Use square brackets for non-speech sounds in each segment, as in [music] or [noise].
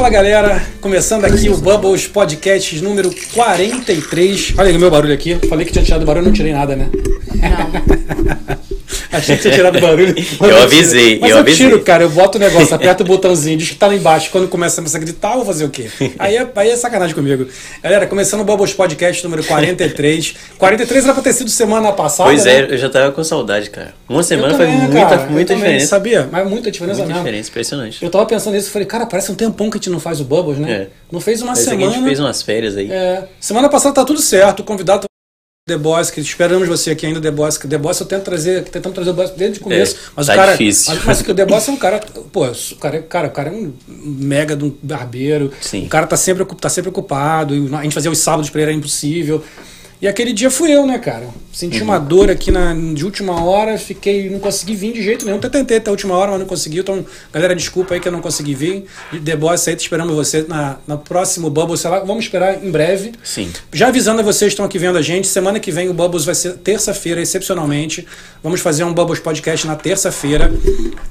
Fala galera, começando aqui o Bubbles Podcast número 43. Olha aí o meu barulho aqui. Falei que tinha tirado barulho, não tirei nada, né? Não. [laughs] Achei que tinha tirado barulho. Eu avisei, Mas eu eu, avisei. tiro, cara. Eu boto o negócio, aperto o botãozinho, diz que tá lá embaixo. Quando começa a gritar, eu vou fazer o quê? Aí é, aí é sacanagem comigo. Galera, começando o Bubbles Podcast número 43. 43 era pra ter sido semana passada. Pois né? é, eu já tava com saudade, cara. Uma semana também, faz muita, cara, eu muita também, diferença. Sabia? Mas muita diferença Muita mesmo. diferença, impressionante. Eu tava pensando nisso e falei, cara, parece um tempão que a gente não faz o Bubbles, né? É. Não fez uma Parece que a semana. gente fez umas férias aí. É, semana passada tá tudo certo, o convidado The Boss, que esperamos você aqui ainda, The Boss, que The Boss eu tento trazer, tentando trazer o Boss desde o começo, É, mas tá o cara, difícil. mas, o The Boss é um cara, pô, o cara, é- cara, o cara é um mega de um barbeiro, Sim. o cara tá sempre, tá sempre ocupado, a gente fazia os sábados pra ele era impossível. E aquele dia fui eu, né, cara? Senti Uhum. uma dor aqui na, de última hora, fiquei, não consegui vir de jeito nenhum. Até tentei até a última hora, mas não consegui. Então, galera, desculpa aí que eu não consegui vir. The Boss aí, esperamos você na, na próximo Bubble, sei lá, vamos esperar em breve. Sim. Já avisando a vocês que estão aqui vendo a gente, semana que vem o Bubbles vai ser terça-feira, excepcionalmente. Vamos fazer um Bubbles Podcast na terça-feira,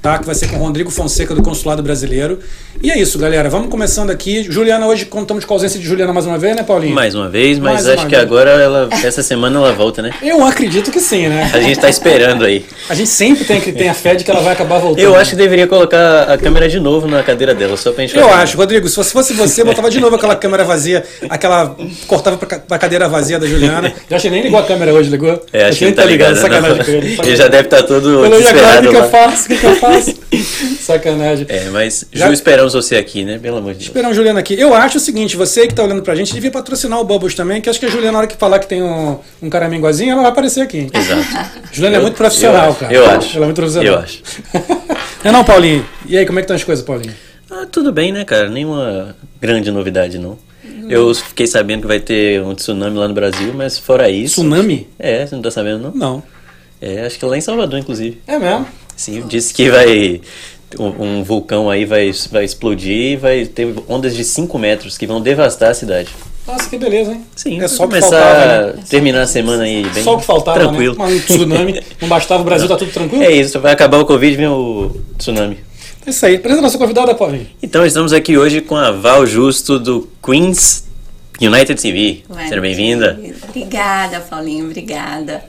tá? Que vai ser com o Rodrigo Fonseca do Consulado Brasileiro. E é isso, galera. Vamos começando aqui. Juliana, hoje contamos com a ausência de Juliana mais uma vez, né, Paulinho? Mais uma vez, mas Mais acho que vez. agora ela, essa semana ela volta, né? Eu acredito que sim, né? A gente tá esperando aí. A gente sempre tem que ter a fé de que ela vai acabar voltando. Eu acho que deveria colocar a câmera de novo na cadeira dela, só pra gente Eu acho, Rodrigo, se fosse você, botava de novo aquela câmera vazia, aquela. cortava pra, ca- pra cadeira vazia da Juliana. Acho que nem ligou a câmera hoje, ligou? É, acho que ele tá ligado, ligado. sacanagem com ele. Ele já deve estar todo Eu agora o desesperado que, eu faço? O que, que eu faço? [laughs] Sacanagem. É, mas Já- Ju, esperamos você aqui, né? Pelo amor de Deus. Esperamos, Juliana, aqui. Eu acho o seguinte, você que tá olhando pra gente, devia patrocinar o Bubbles também, que acho que a Juliana, na hora que falar que tem um, um caramingozinho, ela vai aparecer aqui. Exato. [laughs] Juliana é Eu- muito profissional, eu cara. eu acho. Ela é muito profissional. Eu acho. não, [laughs] é não, Paulinho? E aí, como é que estão as coisas, Paulinho? Ah, tudo bem, né, cara? Nenhuma grande novidade, não. Eu fiquei sabendo que vai ter um tsunami lá no Brasil, mas fora isso. Tsunami? É, você não tá sabendo, não? Não. É, acho que lá em Salvador, inclusive. É mesmo? Sim, disse que vai. Um, um vulcão aí vai, vai explodir e vai ter ondas de 5 metros que vão devastar a cidade. Nossa, que beleza, hein? Sim, é só o que começar faltava, né? a terminar a semana aí bem Só o que faltava, tranquilo. né? Um tsunami, [laughs] não bastava, o Brasil tá tudo tranquilo? É isso, vai acabar o Covid, vem o tsunami. É isso aí. Apresenta a nossa convidada, Paulinho. Então estamos aqui hoje com a Val Justo do Queens United TV. Ué, Seja bem-vinda. Obrigada, Paulinho, obrigada.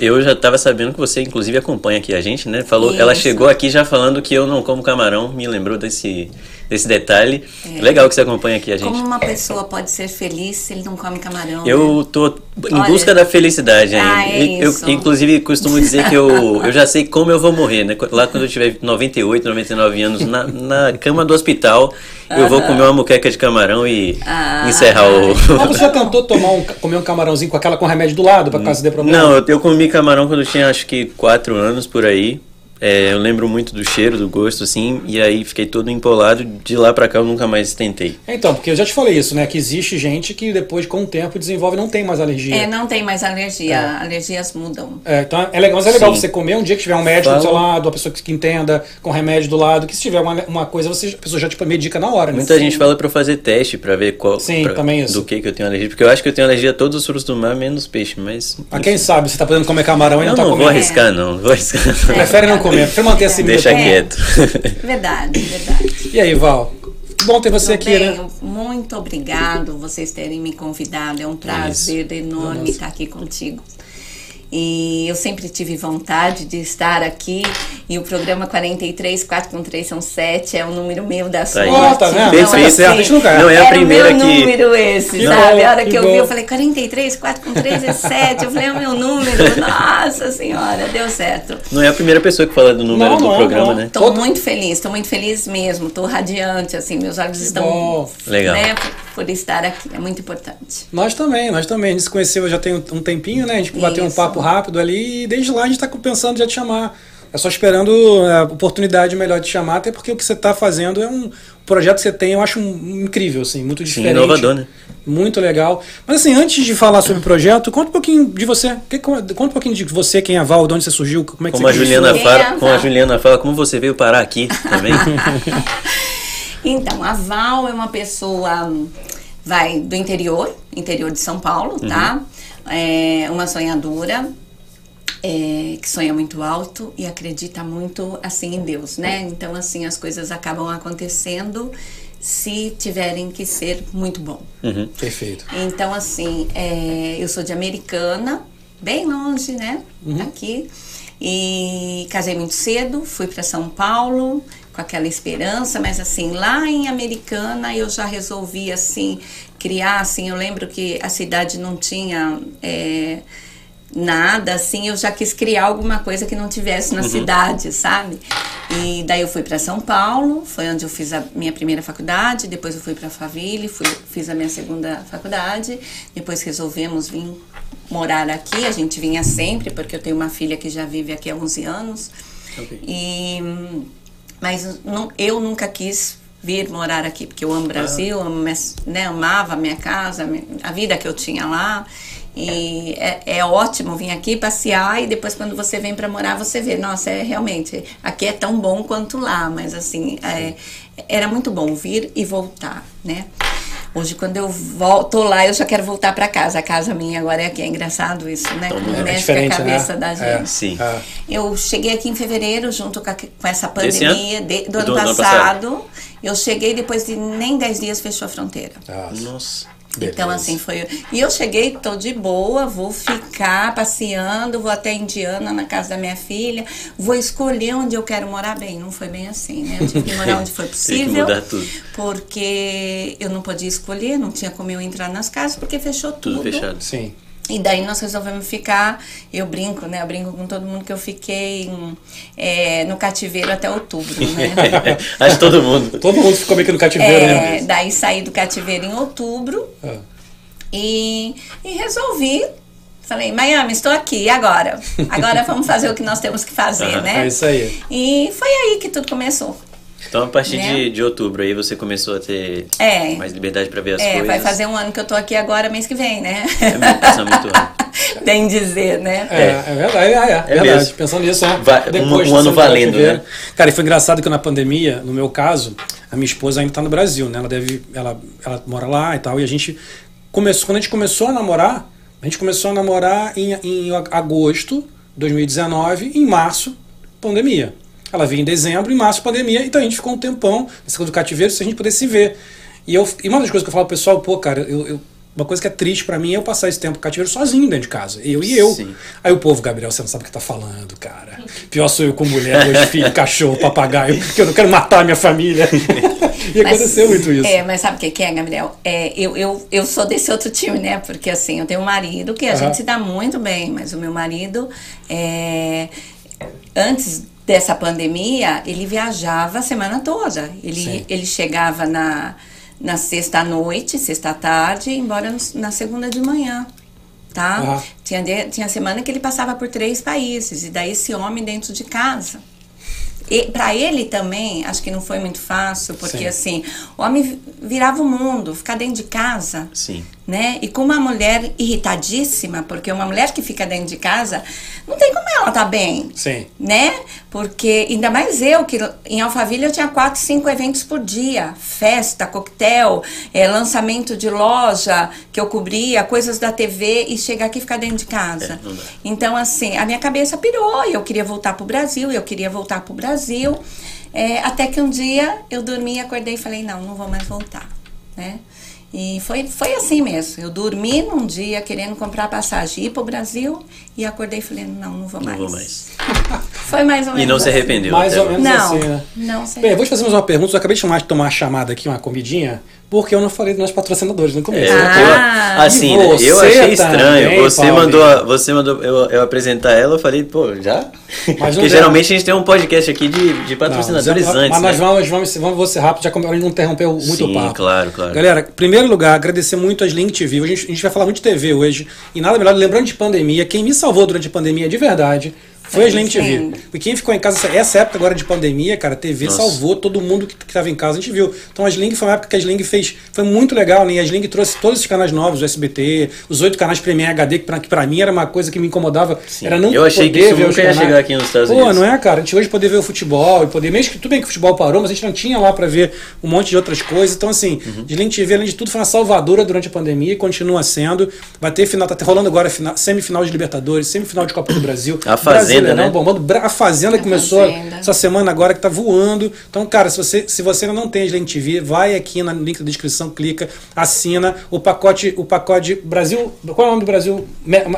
Eu já estava sabendo que você, inclusive, acompanha aqui a gente, né? Falou, ela chegou aqui já falando que eu não como camarão, me lembrou desse, desse detalhe. É. Legal que você acompanha aqui a gente. Como uma pessoa pode ser feliz se ele não come camarão? né? Eu tô em Olha- busca da felicidade ainda. Ah, é eu, isso. inclusive, costumo dizer que eu, [laughs] eu já sei como eu vou morrer, né? Lá quando eu tiver 98, 99 anos, na, na cama do hospital, eu vou comer uma muqueca de camarão e Ah. encerrar o... Mas você já tentou tomar um, comer um camarãozinho com aquela com remédio do lado, pra caso dê problema? Não, eu, eu comi camarão quando eu tinha acho que 4 anos por aí. É, eu lembro muito do cheiro, do gosto, assim, e aí fiquei todo empolado. De lá pra cá eu nunca mais tentei. Então, porque eu já te falei isso, né? Que existe gente que depois, com o tempo, desenvolve e não tem mais alergia. É, não tem mais alergia. Alergias mudam. É, então é legal, mas é legal Sim. você comer um dia que tiver um médico do seu lado, uma pessoa que, que entenda, com remédio do lado, que se tiver uma, uma coisa, você, a pessoa já tipo, medica na hora, né? Muita gente fala pra eu fazer teste pra ver qual Sim, pra- também isso. do que, que eu tenho alergia. Porque eu acho que eu tenho alergia a todos os frutos do mar, menos peixe, mas. Mas quem sabe, você tá podendo comer camarão e Eu não tá não vou comendo. arriscar, não. Não vou arriscar. não. Prefere não comer, prefere manter assim Deixa. É. quieto. Verdade, verdade. E aí, Val? Bom ter você Tudo aqui, bem? né? Muito obrigado vocês terem me convidado. É um prazer enorme estar aqui contigo. E eu sempre tive vontade de estar aqui. E o programa 43, 4 com 3 são 7, é o número meu da sorte. Ó, tá vendo? Então, assim, A gente nunca erra. Não é a era primeira o meu que. número esse, Que sabe? bom, a hora que que, eu bom. vi, eu falei 43, 4 com 3 é 7. Eu falei, é o meu número. [laughs] Nossa senhora, deu certo. Não é a primeira pessoa que fala do número Não, do não é, programa, não. né? Tô muito feliz, tô muito feliz mesmo, tô radiante, assim, meus olhos estão. bom. Legal. Né, por, estar aqui, é muito importante. Nós também, nós também. A gente se conheceu já tem um, tempinho, né? A gente bateu um papo rápido ali e desde lá a gente tá pensando já te chamar. É só esperando a oportunidade melhor de te chamar, até porque o que você tá fazendo é um projeto que você tem, eu acho um- incrível, assim, muito Sim, diferente. inovador, né? Muito legal. Mas assim, antes de falar sobre o projeto, conta um pouquinho de você. Que- Conta um pouquinho de você, quem é a Val, de onde você surgiu, como é que Como a você Juliana Quem fala, é a como a? Juliana fala, como você veio parar aqui também? [laughs] Então, a Val é uma pessoa, hum, vai, do interior, interior de São Paulo, tá? É uma sonhadora, é, que sonha muito alto e acredita muito, assim, em Deus, né? Então, assim, as coisas acabam acontecendo se tiverem que ser muito bom. Uhum. Perfeito. Então, assim, é, eu sou de Americana, bem longe, né? Uhum. Aqui. E casei muito cedo, fui para São Paulo com aquela esperança, mas assim, lá em Americana eu já resolvi assim criar, assim, eu lembro que a cidade não tinha é, nada, assim, eu já quis criar alguma coisa que não tivesse na uhum. cidade, sabe? E daí eu fui para São Paulo, foi onde eu fiz a minha primeira faculdade, depois eu fui para Faville, fui, fiz a minha segunda faculdade, depois resolvemos vir morar aqui, a gente vinha sempre, porque eu tenho uma filha que já vive aqui há 11 anos. Okay. E mas não, eu nunca quis vir morar aqui, porque eu amo o Brasil, ah. amo, né, amava a minha casa, a vida que eu tinha lá. E é, é, ótimo vir aqui passear e depois quando você vem para morar você vê, nossa, é realmente aqui é tão bom quanto lá, mas assim é, era muito bom vir e voltar, né? Hoje quando eu volto lá eu já quero voltar para casa. A casa minha agora é aqui, é engraçado isso, né? Como é mexe a né? cabeça né? da é, gente. É, sim. Eu cheguei aqui em fevereiro junto com, a, com essa pandemia de, do, do, ano, passado. passado. Eu cheguei depois de nem 10 dias fechou a fronteira. Nossa. Nossa. Beleza. Então, assim, foi. E eu cheguei, tô de boa, vou ficar passeando, vou até Indiana, na casa da minha filha, vou escolher onde eu quero morar bem. Não foi bem assim, né? Eu tive que morar onde foi [laughs] possível. Porque eu não podia escolher, não tinha como eu entrar nas casas, porque fechou tudo. Tudo fechado. Sim. E daí nós resolvemos ficar, eu brinco, né? Eu brinco com todo mundo que eu fiquei é, no cativeiro até outubro, né? [laughs] Acho todo mundo. todo mundo ficou meio que no cativeiro, é, né? Daí saí do cativeiro em outubro ah. e, e resolvi Falei, Miami, estou aqui, e agora? [laughs] Agora vamos fazer o que nós temos que fazer, né? É isso aí. E foi aí que tudo começou. Então, a partir né? de, de outubro aí você começou a ter é, mais liberdade para ver as é, coisas. É, vai fazer um ano que eu tô aqui agora, mês que vem, né? É, passa muito rápido. Bem [laughs] dizer, né? É, é verdade, é, é, é verdade. Mesmo. Pensando nisso, é. Vai, Depois, um, um ano valendo, né? Cara, e foi engraçado que na pandemia, no meu caso, a minha esposa ainda tá no Brasil, né? Ela deve, ela, ela mora lá e tal, e a gente começou, quando a gente começou a namorar, a gente começou a namorar em, em agosto de 2019, em março, pandemia. Ela veio em dezembro, em março, pandemia, então a gente ficou um tempão nessa do cativeiro se a gente pudesse se ver. E, eu, e uma das coisas que eu falo pro pessoal, pô, cara, eu, eu uma coisa que é triste para mim é eu passar esse tempo cativeiro sozinho dentro de casa. Eu e eu. Sim. Aí o povo, Gabriel, você não sabe o que tá falando, cara. Pior sou eu com mulher, dois [laughs] filhos, cachorro, papagaio, porque eu não quero matar a minha família. [laughs] e mas, aconteceu muito isso. É, mas sabe o que é, Gabriel? É, eu, eu, eu sou desse outro time, né? Porque assim, eu tenho um marido que a uhum. gente se dá muito bem, mas o meu marido é, antes dessa pandemia, ele viajava a semana toda. Ele, ele chegava na, na sexta noite, sexta tarde, embora na segunda de manhã. Tá? Tinha, tinha semana que ele passava por três países, e daí esse homem dentro de casa para ele também, acho que não foi muito fácil, porque Sim. assim, o homem virava o mundo, ficar dentro de casa. Sim. Né? E com uma mulher irritadíssima, porque uma mulher que fica dentro de casa, não tem como ela tá bem. Sim. Né? Porque ainda mais eu, que em Alphaville eu tinha quatro, cinco eventos por dia. Festa, coquetel, é, lançamento de loja, que eu cobria, coisas da TV, e chegar aqui e ficar dentro de casa. É, então, assim, a minha cabeça pirou, e eu queria voltar pro Brasil, eu queria voltar pro Brasil Brasil. É, até que um dia eu dormi, acordei e falei, não, não vou mais voltar, né? E foi, foi assim mesmo. Eu dormi num dia querendo comprar passagem e ir para o Brasil e acordei e falei, não, não vou mais. Não vou mais. [laughs] foi mais ou menos E não se assim. arrependeu. Mais ou menos não, assim, né? Não, sei. Bem, eu vou te fazer mais uma pergunta. Eu acabei de chamar, de tomar uma chamada aqui, uma comidinha porque eu não falei dos patrocinadores no começo. É, ah, eu, assim, eu achei estranho. Também, você mandou, você mandou eu, eu, apresentar ela, eu falei, pô, já? Mas Porque geralmente a gente tem um podcast aqui de, de patrocinadores não, antes. Mas né? nós vamos, vamos, vamos, vamos ser rápido, já que não interrompeu muito Sim, o papo. claro, claro. Galera, em primeiro lugar, agradecer muito as Link TV. A gente, a gente vai falar muito de TV hoje. E nada melhor, lembrando de pandemia, quem me salvou durante a pandemia de verdade foi a Sling TV. E quem ficou em casa, essa época agora de pandemia, cara, a TV Nossa. salvou todo mundo que estava em casa, a gente viu. Então a Sling foi uma época que a Sling fez, foi muito legal, né? E a Sling trouxe todos esses canais novos, o SBT, os oito canais Premiere HD, que pra, que pra mim era uma coisa que me incomodava. Sim. Era não Eu achei poder que isso ver nunca ia chegar aqui nos Estados Unidos. Pô, não é, cara? A gente hoje poder ver o futebol e poder, mesmo que tudo bem que o futebol parou, mas a gente não tinha lá para ver um monte de outras coisas. Então, assim, uhum. Sling TV, além de tudo, foi uma salvadora durante a pandemia e continua sendo. Vai ter final, tá rolando agora final, semifinal de Libertadores, semifinal de Copa do Brasil. A Fazenda Fazenda, né? bombando. A Fazenda a começou Fazenda. essa semana agora que tá voando. Então, cara, se você, se você ainda não tem Sling TV, vai aqui no link da descrição, clica, assina o pacote, o pacote Brasil. Qual é o nome do Brasil?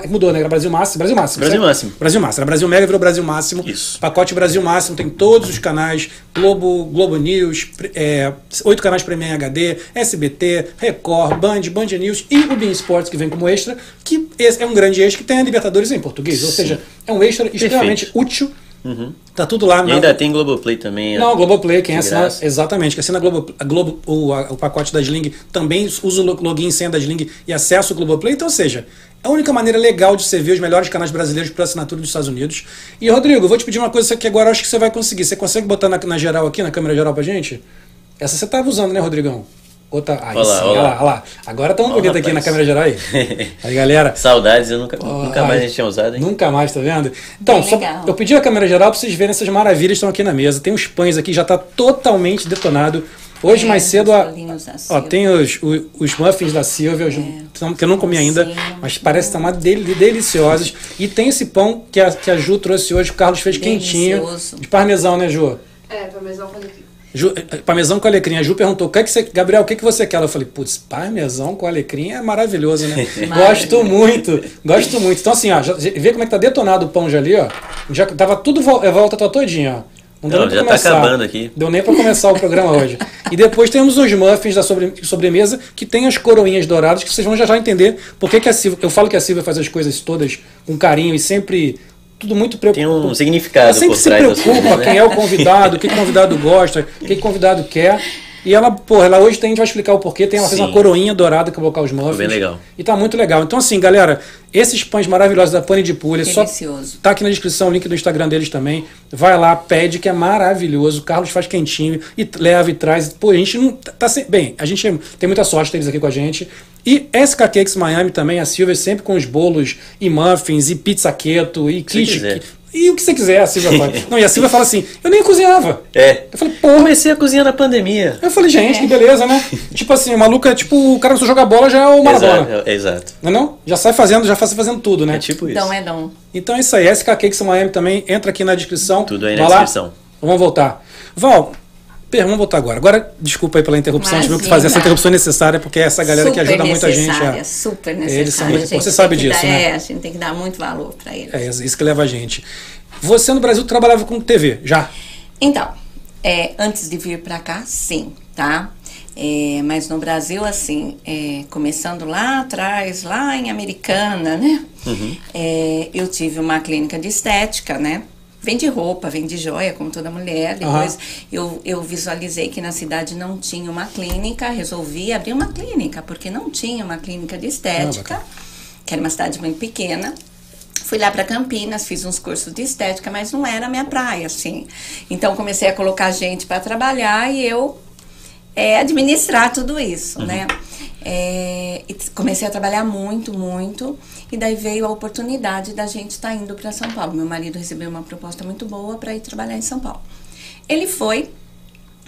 Mudou, né? Era Brasil Máximo. Brasil Máximo. Brasil certo? Máximo. Brasil Máximo. Era Brasil Mega virou Brasil Máximo. Isso. Pacote Brasil Máximo tem todos os canais: Globo, Globo News, é, oito canais Premium HD, SBT, Record, Band, Band News e o Bean Sports que vem como extra, que é um grande extra que tem a Libertadores em português. Sim. Ou seja, é um extra. Extremamente útil. Uhum. Tá tudo lá. E ainda tem Globoplay também. Não, Globoplay, quem assina. Exatamente, quem assina Globo, a Globo, o, a, o pacote da Sling também usa o login e senha da Sling e acessa o Globoplay. Então, ou seja, é a única maneira legal de você ver os melhores canais brasileiros por assinatura dos Estados Unidos. E, Rodrigo, vou te pedir uma coisa que agora eu acho que você vai conseguir. Você consegue botar na, na geral aqui, na câmera geral pra gente? Essa você estava usando, né, Rodrigão? Outra. Aí, olá, sim, olá. olha lá, olha lá. Agora tá um bonito aqui na câmera geral aí. [laughs] aí, galera. Saudades, eu nunca, oh, nunca mais a gente tinha usado, hein? Nunca mais, tá vendo? Então, só, eu pedi a câmera geral pra vocês verem essas maravilhas que estão aqui na mesa. Tem os pães aqui, já tá totalmente detonado. Hoje é, mais cedo, ó, ó, tem os, os, os, muffins da Silvia, é. que eu não comi ainda, sim, mas parece estar uma del deliciosos. E tem esse pão que a, que a Ju trouxe hoje, o Carlos fez Delicioso. quentinho. De parmesão, né, Ju? É, parmesão com. Ju, eh, parmesão com alecrim. A Ju perguntou: que, é que você, Gabriel, o que, é que você quer? Eu falei: putz, parmesão com alecrim é maravilhoso, né? [laughs] gosto muito, gosto muito. Então, assim, ó, já, vê como é que tá detonado o pão já ali, ó. Já tava tudo volta, volta tá todinha, ó. Não deu Não, nem já tá acabando aqui. Deu nem para começar o programa hoje. [laughs] E depois temos os muffins da sobre, sobremesa, que tem as coroinhas douradas, que vocês vão já já entender por que, que a Silvia. Eu falo que a Silvia faz as coisas todas com carinho e sempre tudo muito preocupado. Tem um significado. Ela sempre se preocupa quem é o convidado, o que o convidado gosta, o que o convidado quer. E ela, porra, ela hoje tem, a gente vai explicar o porquê. Tem, ela Sim. fez uma coroinha dourada que colocar os muffins. Bem legal. E tá muito legal. Então, assim, galera, esses pães maravilhosos da Pane de Pulha, só tá aqui na descrição o link do Instagram deles também. Vai lá, pede, que é maravilhoso. O Carlos faz quentinho e leva e traz. Pô, a gente não tá, tá bem. A gente tem muita sorte deles aqui com a gente. E SK Cakes Miami também, a Silvia sempre com os bolos e muffins e pizza keto e kit. E o que você quiser, a Silvia fala. [laughs] Não, e a Silvia fala assim, eu nem cozinhava. É. Eu falei, pô. Comecei a cozinhar na pandemia. Eu falei, gente, é. que beleza, né? [laughs] tipo assim, o maluco é tipo, o cara que só joga bola já é o Maradona. Exato, exato. Não é não? Já sai fazendo, já faz fazendo tudo, né? É tipo isso. Não é não. Então é isso aí. SK Cakes Miami também, entra aqui na descrição. Tudo aí na descrição. Vamos voltar. Val, Vamos voltar agora. Agora, desculpa aí pela interrupção, tivemos que fazer essa interrupção necessária, porque é essa galera super que ajuda muita gente a. Super necessária. Eles são muito, você sabe disso, dar, né? É, a gente tem que dar muito valor para eles. É isso que leva a gente. Você no Brasil trabalhava com TV, já? Então, é, antes de vir para cá, sim, tá? É, mas no Brasil, assim, é, começando lá atrás, lá em Americana, né? Uhum. É, eu tive uma clínica de estética, né? Vende roupa, vende joia, como toda mulher. Depois uhum. eu, eu visualizei que na cidade não tinha uma clínica, resolvi abrir uma clínica, porque não tinha uma clínica de estética, ah, que era uma cidade muito pequena. Fui lá para Campinas, fiz uns cursos de estética, mas não era a minha praia, assim. Então comecei a colocar gente para trabalhar e eu é, administrar tudo isso, uhum. né? É, comecei a trabalhar muito, muito. E daí veio a oportunidade da gente estar tá indo para São Paulo. Meu marido recebeu uma proposta muito boa para ir trabalhar em São Paulo. Ele foi,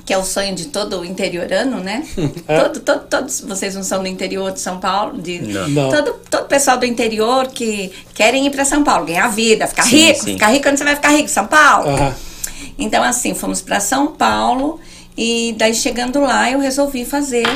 que é o sonho de todo interiorano, né? [laughs] É. todo, todo, todos vocês não são do interior de São Paulo, de não. todo todo pessoal do interior que querem ir para São Paulo, ganhar vida, ficar sim, rico, sim. ficar rico quando você vai ficar rico, São Paulo. Uhum. Então assim, fomos para São Paulo e daí chegando lá eu resolvi fazer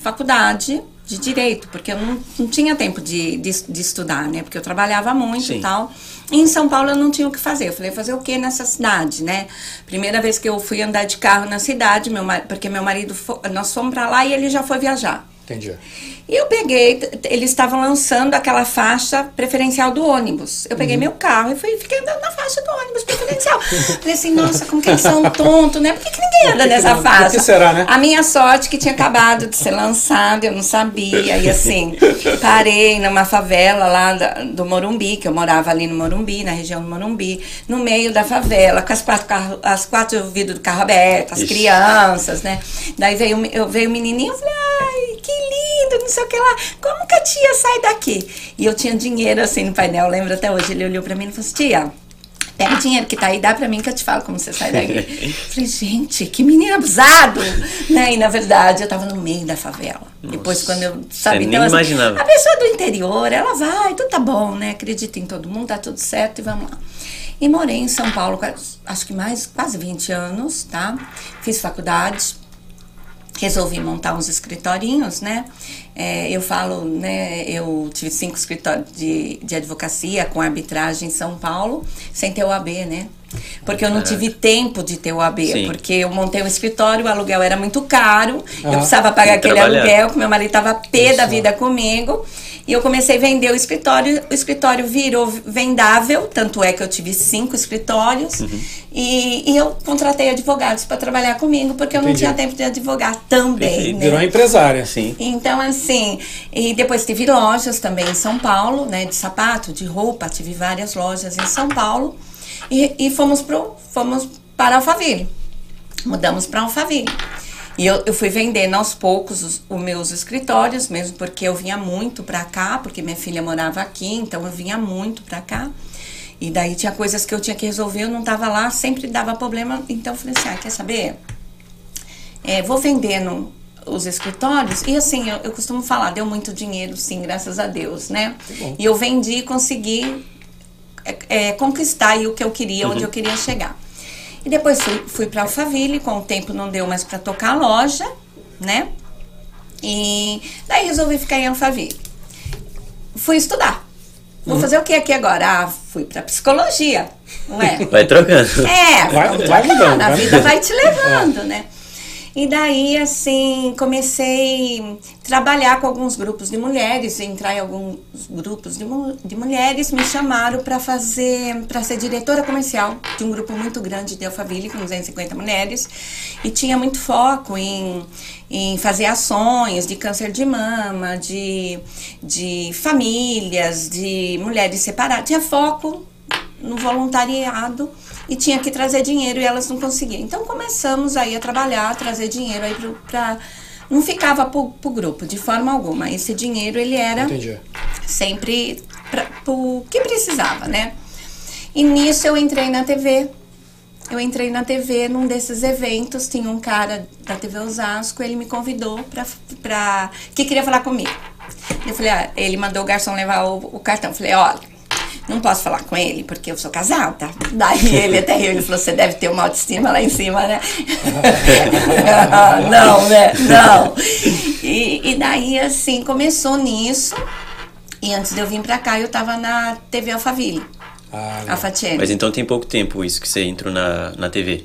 faculdade de direito, porque eu não, não tinha tempo de, de, de, estudar, né? Porque eu trabalhava muito Sim. e tal. E em São Paulo eu não tinha o que fazer. Eu falei, fazer o que nessa cidade, né? Primeira vez que eu fui andar de carro na cidade, meu, porque meu marido, nós fomos para lá e ele já foi viajar. Entendi. E eu peguei, eles estavam lançando aquela faixa preferencial do ônibus. Eu peguei uhum. meu carro e fui, fiquei andando na faixa do ônibus preferencial. Falei assim, nossa, como que eles são tontos, né? Por que, que ninguém anda nessa faixa? Por que será, né? A minha sorte que tinha acabado de ser lançado, eu não sabia. E assim, parei numa favela lá do Morumbi, que eu morava ali no Morumbi, na região do Morumbi, no meio da favela, com as quatro, carro, as quatro vidros do carro aberto, as Ixi. crianças, né? Daí veio, eu, veio o menininho e falei, ai, que lindo, não sei o que lá. Como que a tia sai daqui? E eu tinha dinheiro assim no painel, lembro até hoje. Ele olhou pra mim e falou assim: tia, pega o dinheiro que tá aí, dá pra mim que eu te falo como você sai daqui. [laughs] Falei, gente, que menino abusado! né? E na verdade eu tava no meio da favela. Nossa, Depois quando eu, sabe, então, assim, a pessoa do interior, ela vai, tudo tá bom, né? Acredita em todo mundo, tá tudo certo e vamos lá. E morei em São Paulo, acho que mais, quase 20 anos, tá? Fiz faculdade, resolvi montar uns escritorinhos, né? É, eu falo, né? Eu tive cinco escritórios de, de advocacia com arbitragem em São Paulo, sem ter o AB, né? Porque eu não tive tempo de ter o AB, Sim. porque eu montei um escritório, o aluguel era muito caro, ah, eu precisava pagar aquele aluguel, que meu marido estava pé Isso. da vida comigo. E eu comecei a vender o escritório, o escritório virou vendável, tanto é que eu tive cinco escritórios. Uhum. E, e, eu contratei advogados para trabalhar comigo, porque eu Entendi. não tinha tempo de advogar também. Né? Virou empresária, sim. Então, assim, e depois tive lojas também em São Paulo, né, de sapato, de roupa, tive várias lojas em São Paulo. E, e fomos, pro, fomos para Alphaville. Mudamos para Alphaville. E eu, eu fui vendendo aos poucos os, os meus escritórios, mesmo porque eu vinha muito para cá, porque minha filha morava aqui, então eu vinha muito para cá. E daí tinha coisas que eu tinha que resolver, eu não estava lá, sempre dava problema. Então eu falei assim: ah, quer saber? É, vou vendendo os escritórios. E assim, eu, eu, costumo falar, deu muito dinheiro, sim, graças a Deus, né? E eu vendi e consegui é, é, conquistar o que eu queria, uhum. onde eu queria chegar. E depois fui, fui para Alphaville, com o tempo não deu mais para tocar a loja, né? E daí resolvi ficar em Alphaville. Fui estudar. Vou hum. fazer o que aqui agora? Ah, fui para psicologia, não é? Vai trocando. É, vai, vai mudando. A vida vai te levando, é. né? E daí, assim, comecei a trabalhar com alguns grupos de mulheres, entrar em alguns grupos de, de mulheres, me chamaram para fazer, para ser diretora comercial de um grupo muito grande de Alphaville, com 250 mulheres, e tinha muito foco em, em fazer ações de câncer de mama, de, de famílias, de mulheres separadas, tinha foco no voluntariado e tinha que trazer dinheiro e elas não conseguiam. Então começamos aí a trabalhar, a trazer dinheiro aí para não ficava pro, pro grupo de forma alguma. Esse dinheiro ele era Entendi. sempre para o que precisava, né? E nisso eu entrei na TV. Eu entrei na TV num desses eventos, tinha um cara da TV Osasco, ele me convidou para para que queria falar comigo. Eu falei, ah, ele mandou o garçom levar o, o cartão. Eu falei, olha, não posso falar com ele porque eu sou casada. Daí ele até riu, ele falou, você deve ter uma autoestima lá em cima, né? [laughs] não, né? Não. E, e daí, assim, começou nisso. E antes de eu vir pra cá, eu tava na TV Alphaville. Ah, Alfatiene. Mas então tem pouco tempo isso que você entrou na, na TV?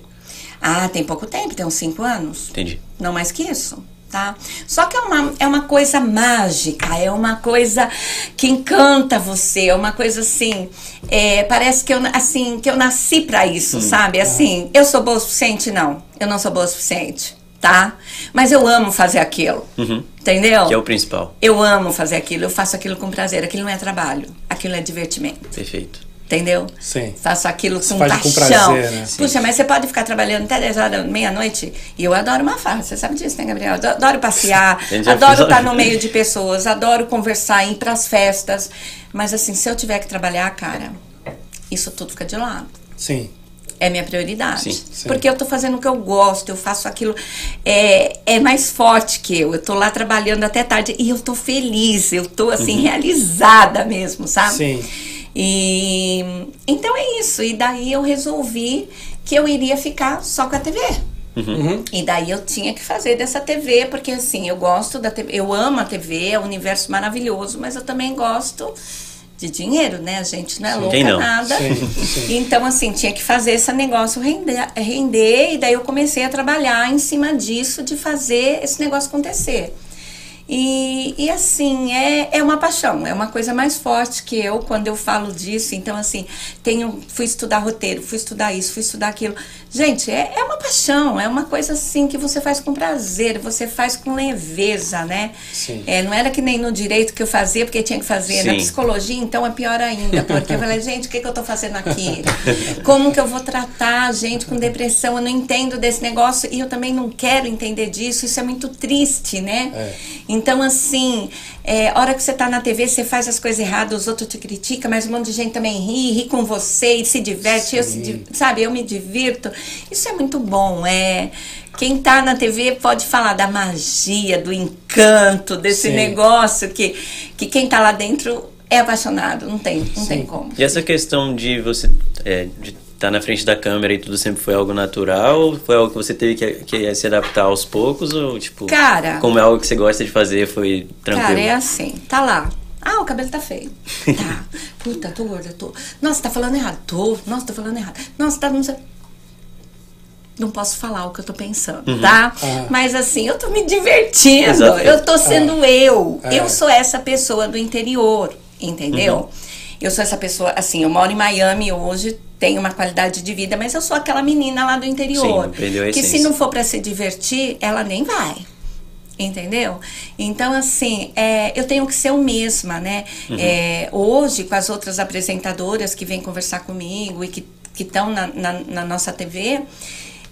Ah, tem pouco tempo, tem uns cinco anos. Entendi. Não mais que isso tá? Só que é uma, é uma coisa mágica, é uma coisa que encanta você, é uma coisa assim, é, parece que eu, assim, que eu nasci para isso, hum, sabe? Assim, eu sou boa o suficiente? Não, eu não sou boa o suficiente, tá? Mas eu amo fazer aquilo, uhum. entendeu? Que é o principal. Eu amo fazer aquilo, eu faço aquilo com prazer, aquilo não é trabalho, aquilo é divertimento. Perfeito entendeu? Sim. Faço aquilo com paixão. Com prazer, né? Puxa, mas você pode ficar trabalhando até 10 horas meia-noite e eu adoro uma farra, você sabe disso, né, Gabriel? Adoro passear, [laughs] adoro estar no meio de pessoas, adoro conversar, ir para as festas, mas assim, se eu tiver que trabalhar, cara, isso tudo fica de lado. Sim. É minha prioridade. Sim, sim. Porque eu tô fazendo o que eu gosto, eu faço aquilo. É, é mais forte que eu. Eu tô lá trabalhando até tarde e eu tô feliz, eu tô assim, uhum. realizada mesmo, sabe? Sim. E então é isso. E daí eu resolvi que eu iria ficar só com a TV. Uhum. E daí eu tinha que fazer dessa TV, porque assim, eu gosto da TV, eu amo a TV, é um universo maravilhoso, mas eu também gosto de dinheiro, né? A gente não é louca não? nada. Sim, sim. Então, assim, tinha que fazer esse negócio render, render, e daí eu comecei a trabalhar em cima disso, de fazer esse negócio acontecer. E, e assim, é, é uma paixão, é uma coisa mais forte que eu quando eu falo disso. Então, assim, tenho, fui estudar roteiro, fui estudar isso, fui estudar aquilo. Gente, é, é uma paixão, é uma coisa assim que você faz com prazer, você faz com leveza, né? Sim. É, não era que nem no direito que eu fazia porque tinha que fazer. Sim. Na psicologia, então, é pior ainda, porque eu falei, gente, o que, que eu tô fazendo aqui? [laughs] Como que eu vou tratar gente com depressão? Eu não entendo desse negócio e eu também não quero entender disso, isso é muito triste, né? É. Então, assim, é, hora que você tá na TV, você faz as coisas erradas, os outros te criticam, mas um monte de gente também ri, ri com você e se diverte. Eu se, sabe, eu me divirto. Isso é muito bom. É, quem tá na TV pode falar da magia, do encanto, desse Sim. negócio que, que quem tá lá dentro é apaixonado, não tem, não Sim. tem como. E essa questão de você é, de estar na frente da câmera e tudo sempre foi algo natural? Ou foi algo que você teve que, que se adaptar aos poucos? Ou, tipo, Cara. como é algo que você gosta de fazer, foi tranquilo? Cara, é assim, tá lá. Ah, o cabelo tá feio. Tá. [laughs] Puta, tô gorda, tô. Nossa, tá falando errado. Tô. Nossa, tô falando errado. Nossa, tá não sei. Não posso falar o que eu tô pensando, tá? Ah. Mas assim, eu tô me divertindo. Exato. Eu tô sendo eu. É. Eu sou essa pessoa do interior, entendeu? Eu sou essa pessoa, assim, eu moro em Miami hoje, tenho uma qualidade de vida, mas eu sou aquela menina lá do interior. Sim, que se não for pra se divertir, ela nem vai. Entendeu? Então, assim, é, eu tenho que ser o mesma, né? É, hoje, com as outras apresentadoras que vêm conversar comigo e que estão na, na, na nossa TV,